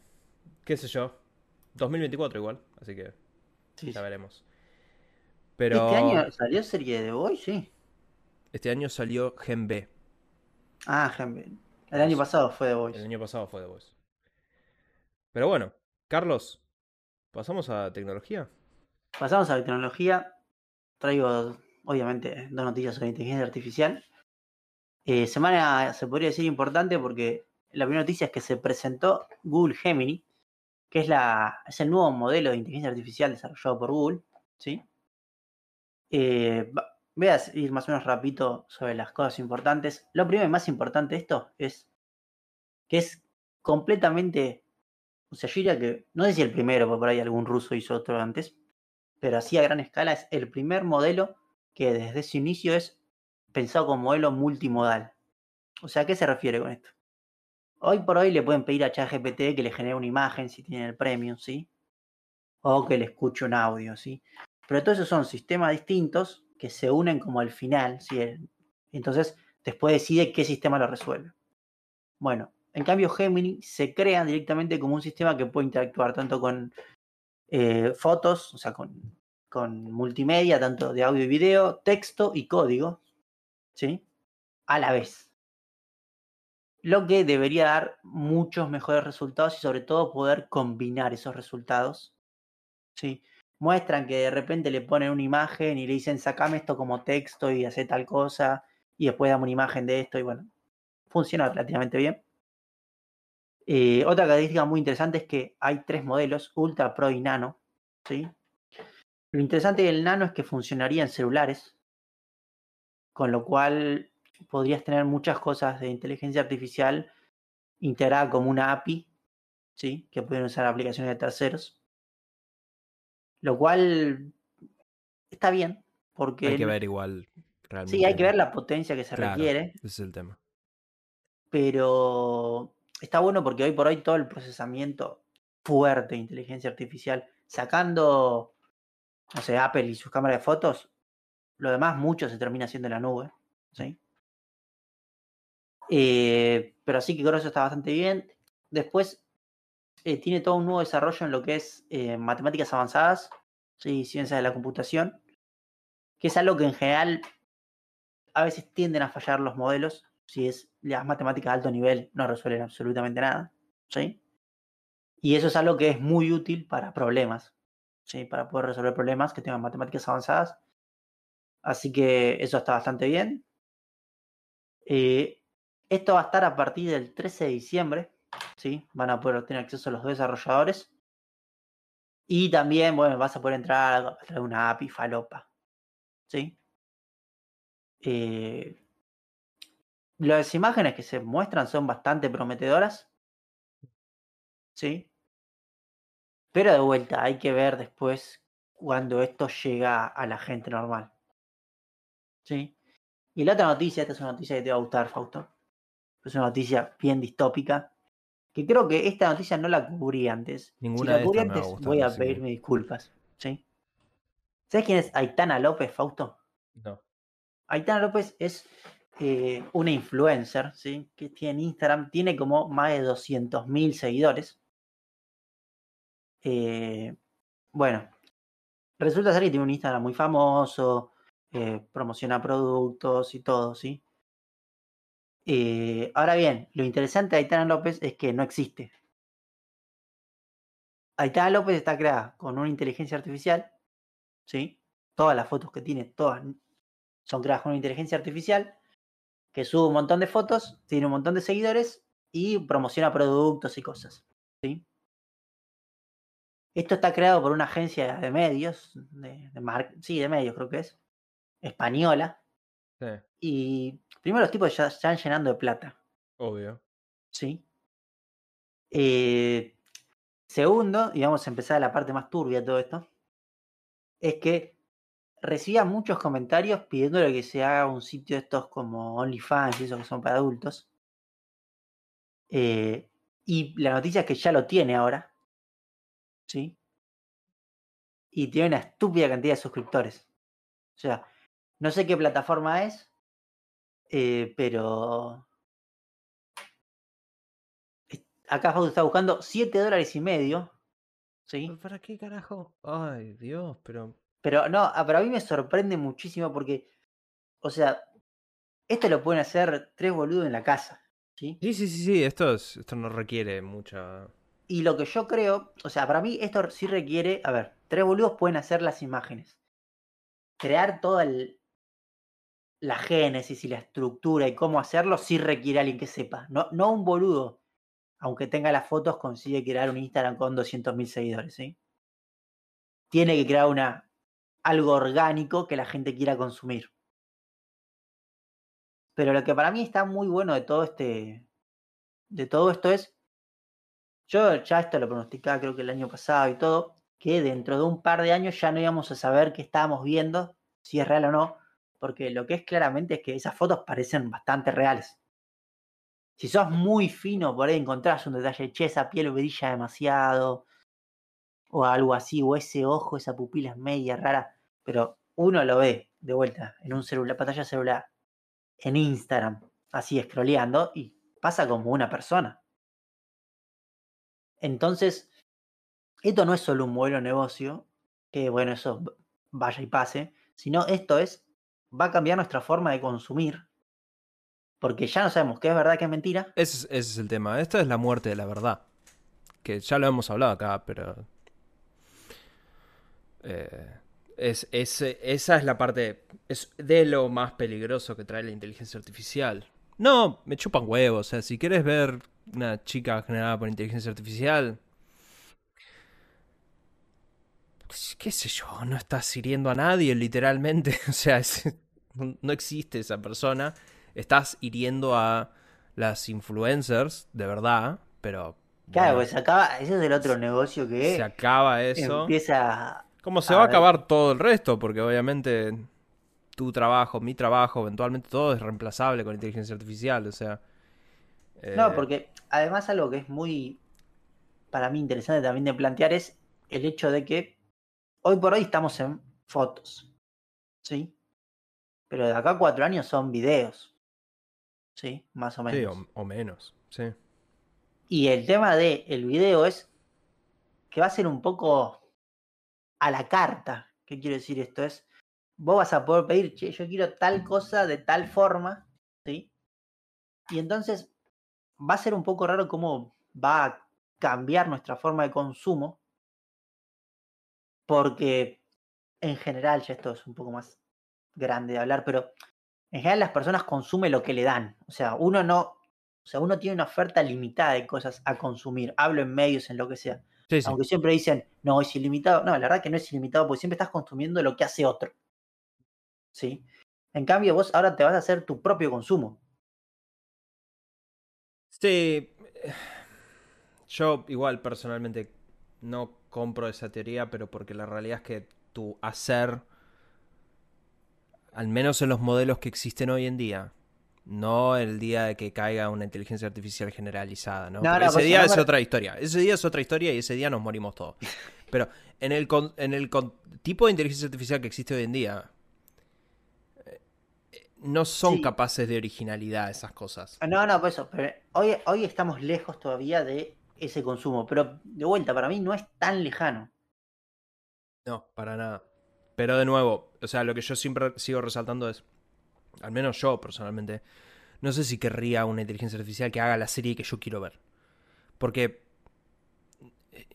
qué sé yo. 2024 igual, así que Sí, ya sí. veremos. Pero, ¿Este año salió serie de The Voice? Sí. Este año salió Gen B. Ah, Gen B. El año pasado fue The Voice. El año pasado fue The Voice. Pero bueno, Carlos, ¿pasamos a tecnología? Pasamos a la tecnología. Traigo, obviamente, dos noticias sobre inteligencia artificial. Eh, semana, se podría decir, importante porque la primera noticia es que se presentó Google Gemini, que es, la, es el nuevo modelo de inteligencia artificial desarrollado por Google. ¿sí? Eh, voy a ir más o menos rapidito sobre las cosas importantes. Lo primero y más importante de esto es que es completamente, o sea, yo diría que, no sé si el primero, porque por ahí algún ruso hizo otro antes, pero así a gran escala es el primer modelo que desde su inicio es pensado como modelo multimodal. O sea, ¿a qué se refiere con esto? Hoy por hoy le pueden pedir a ChatGPT que le genere una imagen si tiene el premium, ¿sí? O que le escuche un audio, ¿sí? Pero todos esos son sistemas distintos que se unen como al final, ¿sí? Entonces, después decide qué sistema lo resuelve. Bueno, en cambio Gemini se crea directamente como un sistema que puede interactuar tanto con eh, fotos, o sea, con, con multimedia, tanto de audio y video, texto y código, ¿sí? A la vez. Lo que debería dar muchos mejores resultados y sobre todo poder combinar esos resultados. ¿sí? Muestran que de repente le ponen una imagen y le dicen sacame esto como texto y hace tal cosa y después dame una imagen de esto y bueno, funciona relativamente bien. Eh, otra característica muy interesante es que hay tres modelos, Ultra, Pro y Nano. ¿sí? Lo interesante del Nano es que funcionaría en celulares, con lo cual podrías tener muchas cosas de inteligencia artificial integrada como una API, ¿sí? que pueden usar aplicaciones de terceros. Lo cual está bien, porque... Hay que ver igual realmente. Sí, hay que ver la potencia que se requiere. Ese es el tema. Pero está bueno porque hoy por hoy todo el procesamiento fuerte de inteligencia artificial, sacando, no sé, Apple y sus cámaras de fotos, lo demás mucho se termina haciendo en la nube, ¿sí? Eh, pero sí que creo está bastante bien. Después eh, tiene todo un nuevo desarrollo en lo que es eh, matemáticas avanzadas, ¿sí? ciencias de la computación, que es algo que en general a veces tienden a fallar los modelos. Si es las matemáticas de alto nivel, no resuelven absolutamente nada. ¿sí? Y eso es algo que es muy útil para problemas, ¿sí? para poder resolver problemas que tengan matemáticas avanzadas. Así que eso está bastante bien. Esto va a estar a partir del 13 de diciembre, ¿sí? Van a poder tener acceso a los desarrolladores. Y también, bueno, vas a poder entrar a una API falopa, ¿sí? Eh, las imágenes que se muestran son bastante prometedoras, ¿sí? Pero de vuelta, hay que ver después cuando esto llega a la gente normal. ¿Sí? Y la otra noticia, esta es una noticia que te va a gustar, Fausto es una noticia bien distópica. Que creo que esta noticia no la cubrí antes. Ninguna si la cubrí antes, voy a pedirme disculpas. ¿sí? ¿Sabes quién es Aitana López, Fausto? No. Aitana López es eh, una influencer, ¿sí? Que tiene Instagram, tiene como más de 200.000 seguidores. Eh, bueno, resulta ser que tiene un Instagram muy famoso, eh, promociona productos y todo, ¿sí? Ahora bien, lo interesante de Aitana López es que no existe. Aitana López está creada con una inteligencia artificial, ¿sí? Todas las fotos que tiene, todas son creadas con una inteligencia artificial que sube un montón de fotos, tiene un montón de seguidores y promociona productos y cosas, ¿sí? Esto está creado por una agencia de medios, de, sí, de medios creo que es, española. Sí. Y Primero, los tipos ya están llenando de plata. Obvio. Sí. Eh, segundo, y vamos a empezar la parte más turbia de todo esto, es que recibía muchos comentarios pidiéndole que se haga un sitio de estos como OnlyFans y esos que son para adultos. Eh, y la noticia es que ya lo tiene ahora. ¿Sí? Y tiene una estúpida cantidad de suscriptores. O sea, no sé qué plataforma es, eh, pero. Acá Fausto está buscando 7 dólares y medio. ¿Sí? ¿Para qué carajo? Ay, Dios, pero. Pero no, ah, pero a mí me sorprende muchísimo porque. O sea, esto lo pueden hacer tres boludos en la casa. ¿sí? Sí, sí, sí, sí, esto, es- esto no requiere mucha... Y lo que yo creo, o sea, para mí esto sí requiere, a ver, tres boludos pueden hacer las imágenes. Crear toda el- la génesis y la estructura y cómo hacerlo sí requiere alguien que sepa. No, no un boludo, aunque tenga las fotos, consigue crear un Instagram con 200.000 seguidores, ¿sí? Tiene que crear una, algo orgánico que la gente quiera consumir. Pero lo que para mí está muy bueno de todo este, de todo esto es, yo ya esto lo pronosticaba creo que el año pasado y todo, que dentro de un par de años ya no íbamos a saber qué estábamos viendo, si es real o no, porque lo que es claramente es que esas fotos parecen bastante reales. Si sos muy fino, por ahí encontrás un detalle, che, esa piel brilla demasiado, o algo así, o ese ojo, esa pupila media rara, pero uno lo ve de vuelta en un celular, pantalla celular, en Instagram, así scrolleando, y pasa como una persona. Entonces, esto no es solo un modelo de negocio, que bueno, eso vaya y pase, sino esto es, va a cambiar nuestra forma de consumir, porque ya no sabemos qué es verdad, qué es mentira. Ese, es- ese es el tema. Esta es la muerte de la verdad. Que ya lo hemos hablado acá, pero... eh, es, es- esa es la parte... Es de lo más peligroso que trae la inteligencia artificial. No, me chupan huevos. O sea, si quieres ver una chica generada por inteligencia artificial... pues, qué sé yo, no estás hiriendo a nadie, literalmente. O sea, es- no existe esa persona. Estás hiriendo a las influencers, de verdad, pero... Claro, bueno, pues se acaba, ese es el otro negocio que se acaba eso. empieza Como se a va a acabar todo el resto, porque obviamente tu trabajo, mi trabajo, eventualmente todo es reemplazable con inteligencia artificial, o sea... No, eh, porque además algo que es muy, para mí interesante también de plantear es el hecho de que hoy por hoy estamos en fotos, ¿sí? Pero de acá a cuatro años son videos, ¿sí? Más o Sí, menos. o, o menos, sí. Y el tema de el video es que va a ser un poco a la carta. ¿Qué quiero decir esto? Es, vos vas a poder pedir, che, yo quiero tal cosa de tal forma, ¿sí? Y entonces va a ser un poco raro cómo va a cambiar nuestra forma de consumo, porque en general, ya esto es un poco más grande de hablar, pero en general las personas consumen lo que le dan. O sea, uno no, o sea, uno tiene una oferta limitada de cosas a consumir. Hablo en medios, en lo que sea. Sí, sí. Aunque siempre dicen, no, es ilimitado. No, la verdad que no es ilimitado porque siempre estás consumiendo lo que hace otro. ¿Sí? En cambio, vos ahora te vas a hacer tu propio consumo. Sí, yo igual personalmente no compro esa teoría, pero porque la realidad es que tu hacer, al menos en los modelos que existen hoy en día, no el día de que caiga una inteligencia artificial generalizada, ¿no? No, Porque no, ese pues, día no es otra historia. Ese día es otra historia y ese día nos morimos todos. Pero en el, con- en el con- tipo de inteligencia artificial que existe hoy en día, eh, no son Sí. capaces de originalidad esas cosas. No, no, por eso. Pero hoy, hoy estamos lejos todavía de ese consumo. Pero de vuelta, para mí no es tan lejano. No, para nada. Pero de nuevo, o sea, lo que yo siempre sigo resaltando es, al menos yo personalmente, no sé si querría una inteligencia artificial que haga la serie que yo quiero ver. Porque eh,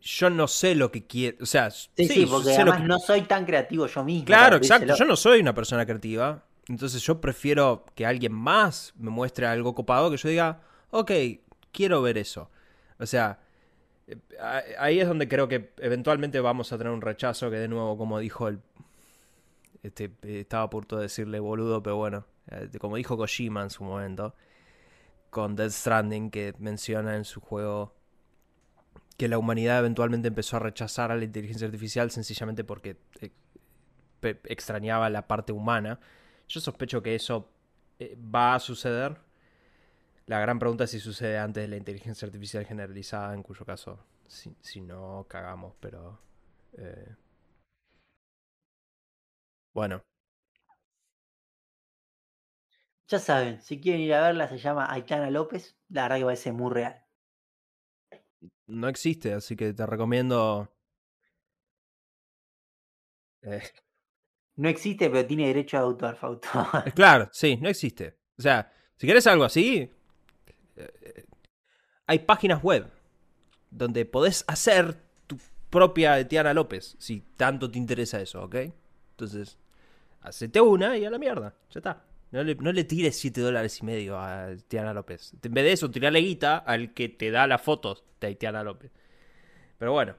yo no sé lo que quiero, o sea, Sí, sí, sí, porque además que- no soy tan creativo yo mismo. Claro, exacto. Yo no soy una persona creativa. Entonces yo prefiero que alguien más me muestre algo copado que yo diga, ok, quiero ver eso. O sea, eh, ahí es donde creo que eventualmente vamos a tener un rechazo que de nuevo, como dijo el... Este, estaba a punto de decirle boludo, pero bueno, eh, como dijo Kojima en su momento, con Death Stranding, que menciona en su juego que la humanidad eventualmente empezó a rechazar a la inteligencia artificial sencillamente porque eh, extrañaba la parte humana. Yo sospecho que eso eh, va a suceder. La gran pregunta es si sucede antes de la inteligencia artificial generalizada, en cuyo caso, si, si no, cagamos, pero... Bueno, Ya saben, si quieren ir a verla, se llama Aitana López. La verdad que parece muy real. no existe, así que te recomiendo... eh, no existe, pero tiene derecho de autor, Fausto. Claro, sí, no existe. O sea, si querés algo así, eh, hay páginas web donde podés hacer tu propia Tiana López, si tanto te interesa eso, ¿ok? Entonces, hacete una y a la mierda, ya está. No le, no le tires 7 dólares y medio a Tiana López. En vez de eso, tirale guita al que te da las fotos de Tiana López. Pero bueno.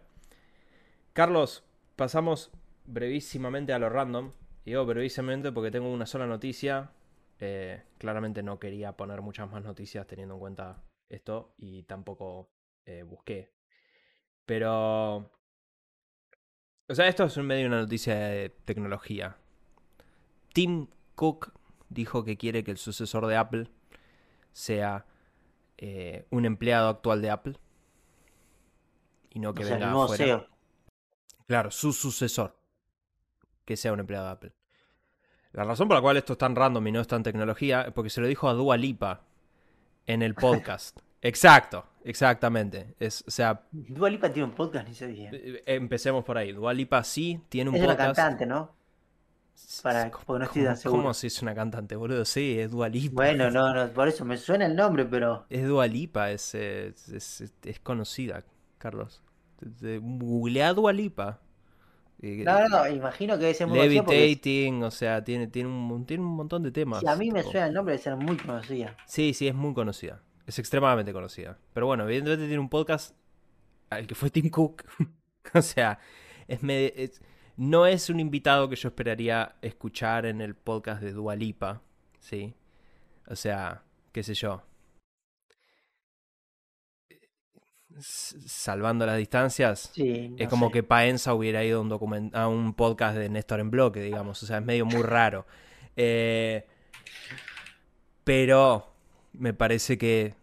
Carlos, pasamos brevísimamente a lo random. Digo brevísimamente porque tengo una sola noticia. Eh, claramente no quería poner muchas más noticias teniendo en cuenta esto y tampoco eh, busqué. Pero... O sea, esto es en medio de una noticia de tecnología. Tim Cook dijo que quiere que el sucesor de Apple sea eh, un empleado actual de Apple. Y no que O sea, venga nuevo afuera. CEO. Claro, su sucesor. Que sea un empleado de Apple. La razón por la cual esto es tan random y no es tan tecnología es porque se lo dijo a Dua Lipa en el podcast. Exacto, exactamente. Es, o sea, Dua Lipa tiene un podcast, ni sabía. eh, empecemos por ahí. Dua Lipa sí tiene un Es una podcast. cantante, ¿no? Para- ¿Cómo- porque no estoy tan seguro. ¿Cómo si es una cantante, boludo? Sí, es Dua Lipa. Bueno, no, no, por eso me suena el nombre, pero. Es Dua Lipa, es, eh, es, es- es conocida, Carlos. Googlea Dua Lipa. Eh, No, no, no, imagino que debe ser muy conocida porque Levitating, o sea, tiene, tiene, un, tiene un montón de temas. si a mí me tipo. suena el nombre, debe ser muy conocida. Sí, sí, es muy conocida. Es extremadamente conocida. Pero bueno, evidentemente tiene un podcast al que fue Tim Cook. o sea, es, no es un invitado que yo esperaría escuchar en el podcast de Dua Lipa. ¿Sí? O sea, qué sé yo. Salvando las distancias. Sí, Es como sé. que Paenza hubiera ido a un, document- a un podcast de Néstor en bloque, digamos. O sea, es medio muy raro. Eh, pero me parece que.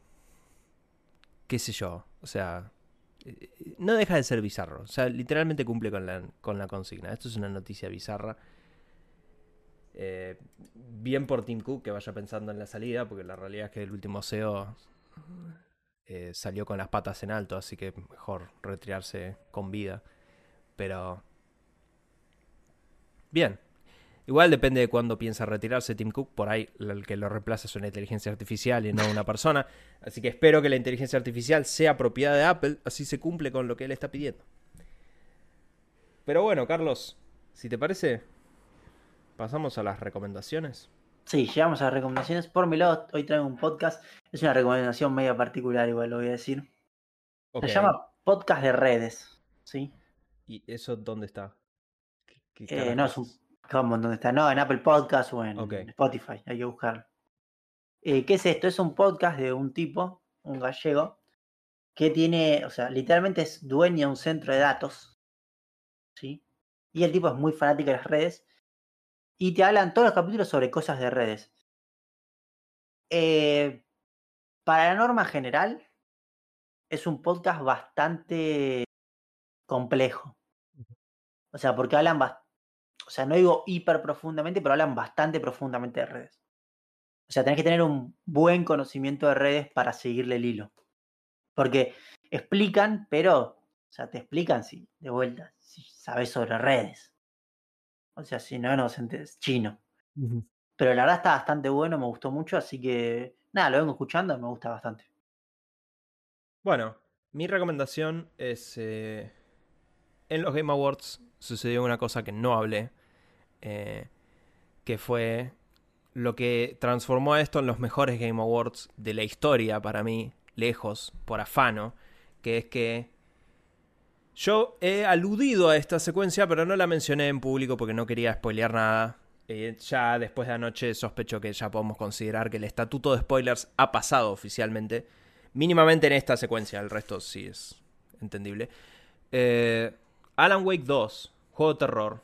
Qué sé yo. O sea. eh, No deja de ser bizarro. O sea, literalmente cumple con la, con la consigna. Esto es una noticia bizarra. Eh, bien por Tim Cook que vaya pensando en la salida, porque la realidad es que el último CEO eh, salió con las patas en alto, así que mejor retirarse con vida. Pero... Bien. Igual depende de cuándo piensa retirarse Tim Cook. Por ahí el que lo reemplaza es una inteligencia artificial y no una persona. Así que espero que la inteligencia artificial sea propiedad de Apple. Así se cumple con lo que él está pidiendo. Pero bueno, Carlos, si te parece, pasamos a las recomendaciones. Sí, llegamos a las recomendaciones. Por mi lado, hoy traigo un podcast. Es una recomendación media particular, igual lo voy a decir. Se llama Podcast de Redes. ¿Sí? ¿Y eso dónde está? ¿Qué- qué Eh, no, es un. ¿Cómo? ¿Dónde está? No, en Apple Podcast o en. Spotify. Hay que buscarlo. Eh, ¿Qué es esto? Es un podcast de un tipo, un gallego, que tiene, o sea, literalmente es dueño de un centro de datos. ¿Sí? Y el tipo es muy fanático de las redes. Y te hablan todos los capítulos sobre cosas de redes. Eh, para la norma general, es un podcast bastante complejo. O sea, porque hablan bastante. O sea, no digo hiper profundamente, pero hablan bastante profundamente de redes. O sea, tenés que tener un buen conocimiento de redes para seguirle el hilo. Porque explican, pero, o sea, te explican si, de vuelta, si sabes sobre redes. O sea, si no, no se entiende, es chino. Pero la verdad está bastante bueno, me gustó mucho, así que, nada, lo vengo escuchando y me gusta bastante. Bueno, mi recomendación es... eh, en los Game Awards sucedió una cosa que no hablé, eh, que fue lo que transformó a esto en los mejores Game Awards de la historia para mí, lejos, por afano, que es que yo he aludido a esta secuencia, pero no la mencioné en público porque no quería spoilear nada. Eh, ya después de anoche sospecho que ya podemos considerar que el estatuto de spoilers ha pasado oficialmente. Mínimamente en esta secuencia, el resto sí es entendible. Eh, Alan Wake 2, juego de terror,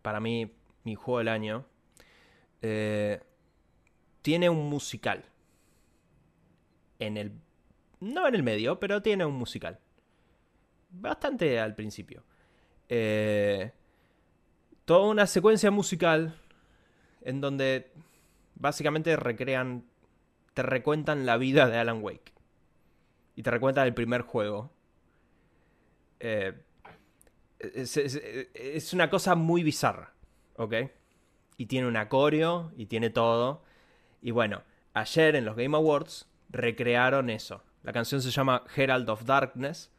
para mí, mi juego del año, eh, tiene un musical. En el. No en el medio, pero tiene un musical. Bastante al principio. Eh, toda una secuencia musical en donde básicamente recrean. Te recuentan la vida de Alan Wake. Y te recuentan el primer juego. Eh, es, una cosa muy bizarra, ¿ok? y tiene un acorio y tiene todo. Y bueno, ayer en los Game Awards recrearon eso. La canción se llama Herald of Darkness.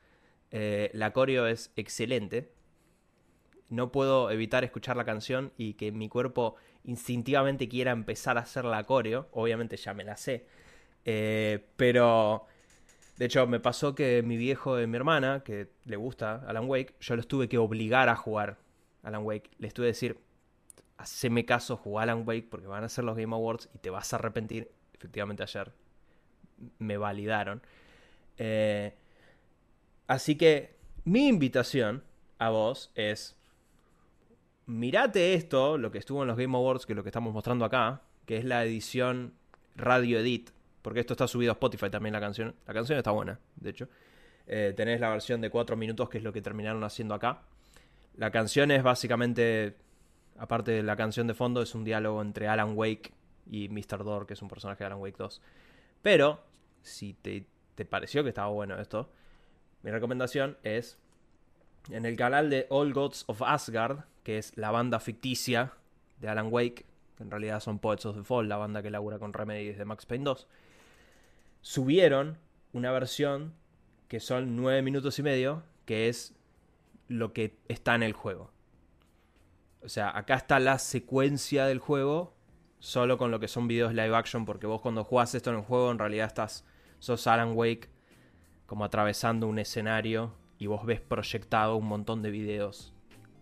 Eh, la coreo es excelente. No puedo evitar escuchar la canción y que mi cuerpo instintivamente quiera empezar a hacer la coreo. Obviamente ya me la sé. Eh, pero, de hecho, me pasó que mi viejo y mi hermana, que le gusta Alan Wake, yo los tuve que obligar a jugar Alan Wake. Les tuve que decir, haceme caso, jugar Alan Wake porque van a ser los Game Awards y te vas a arrepentir. Efectivamente ayer me validaron. Eh, así que mi invitación a vos es, mirate esto, lo que estuvo en los Game Awards, que es lo que estamos mostrando acá, que es la edición Radio Edit, porque esto está subido a Spotify también la canción. La canción está buena, de hecho. Eh, tenés la versión de 4 minutos, que es lo que terminaron haciendo acá. La canción es básicamente, aparte de la canción de fondo, es un diálogo entre Alan Wake y Mr. Door, que es un personaje de Alan Wake 2. Pero si te, pareció que estaba bueno esto, mi recomendación es en el canal de All Gods of Asgard, que es la banda ficticia de Alan Wake, que en realidad son Poets of the Fall, la banda que labura con Remedy desde Max Payne 2, subieron una versión que son nueve minutos y medio, que es lo que está en el juego. O sea, acá está la secuencia del juego, solo con lo que son videos live action, porque vos cuando jugás esto en el juego en realidad estás sos Alan Wake como atravesando un escenario y vos ves proyectado un montón de videos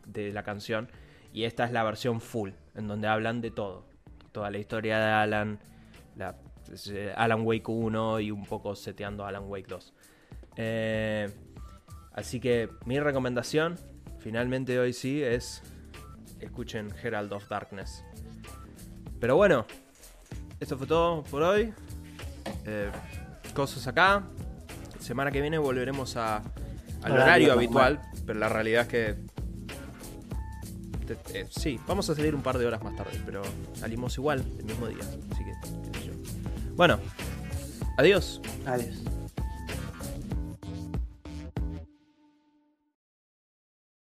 de la canción. Y esta es la versión full, en donde hablan de todo. Toda la historia de Alan, la, eh, Alan Wake 1 y un poco seteando Alan Wake 2. Eh, así que mi recomendación, finalmente hoy sí, es escuchen Herald of Darkness. Pero bueno, esto fue todo por hoy. Eh, cosas acá. Semana que viene volveremos a, al horario, habitual, pero la realidad es que eh, sí, vamos a salir un par de horas más tarde, pero salimos igual el mismo día. Así que, Bueno, adiós. Adiós.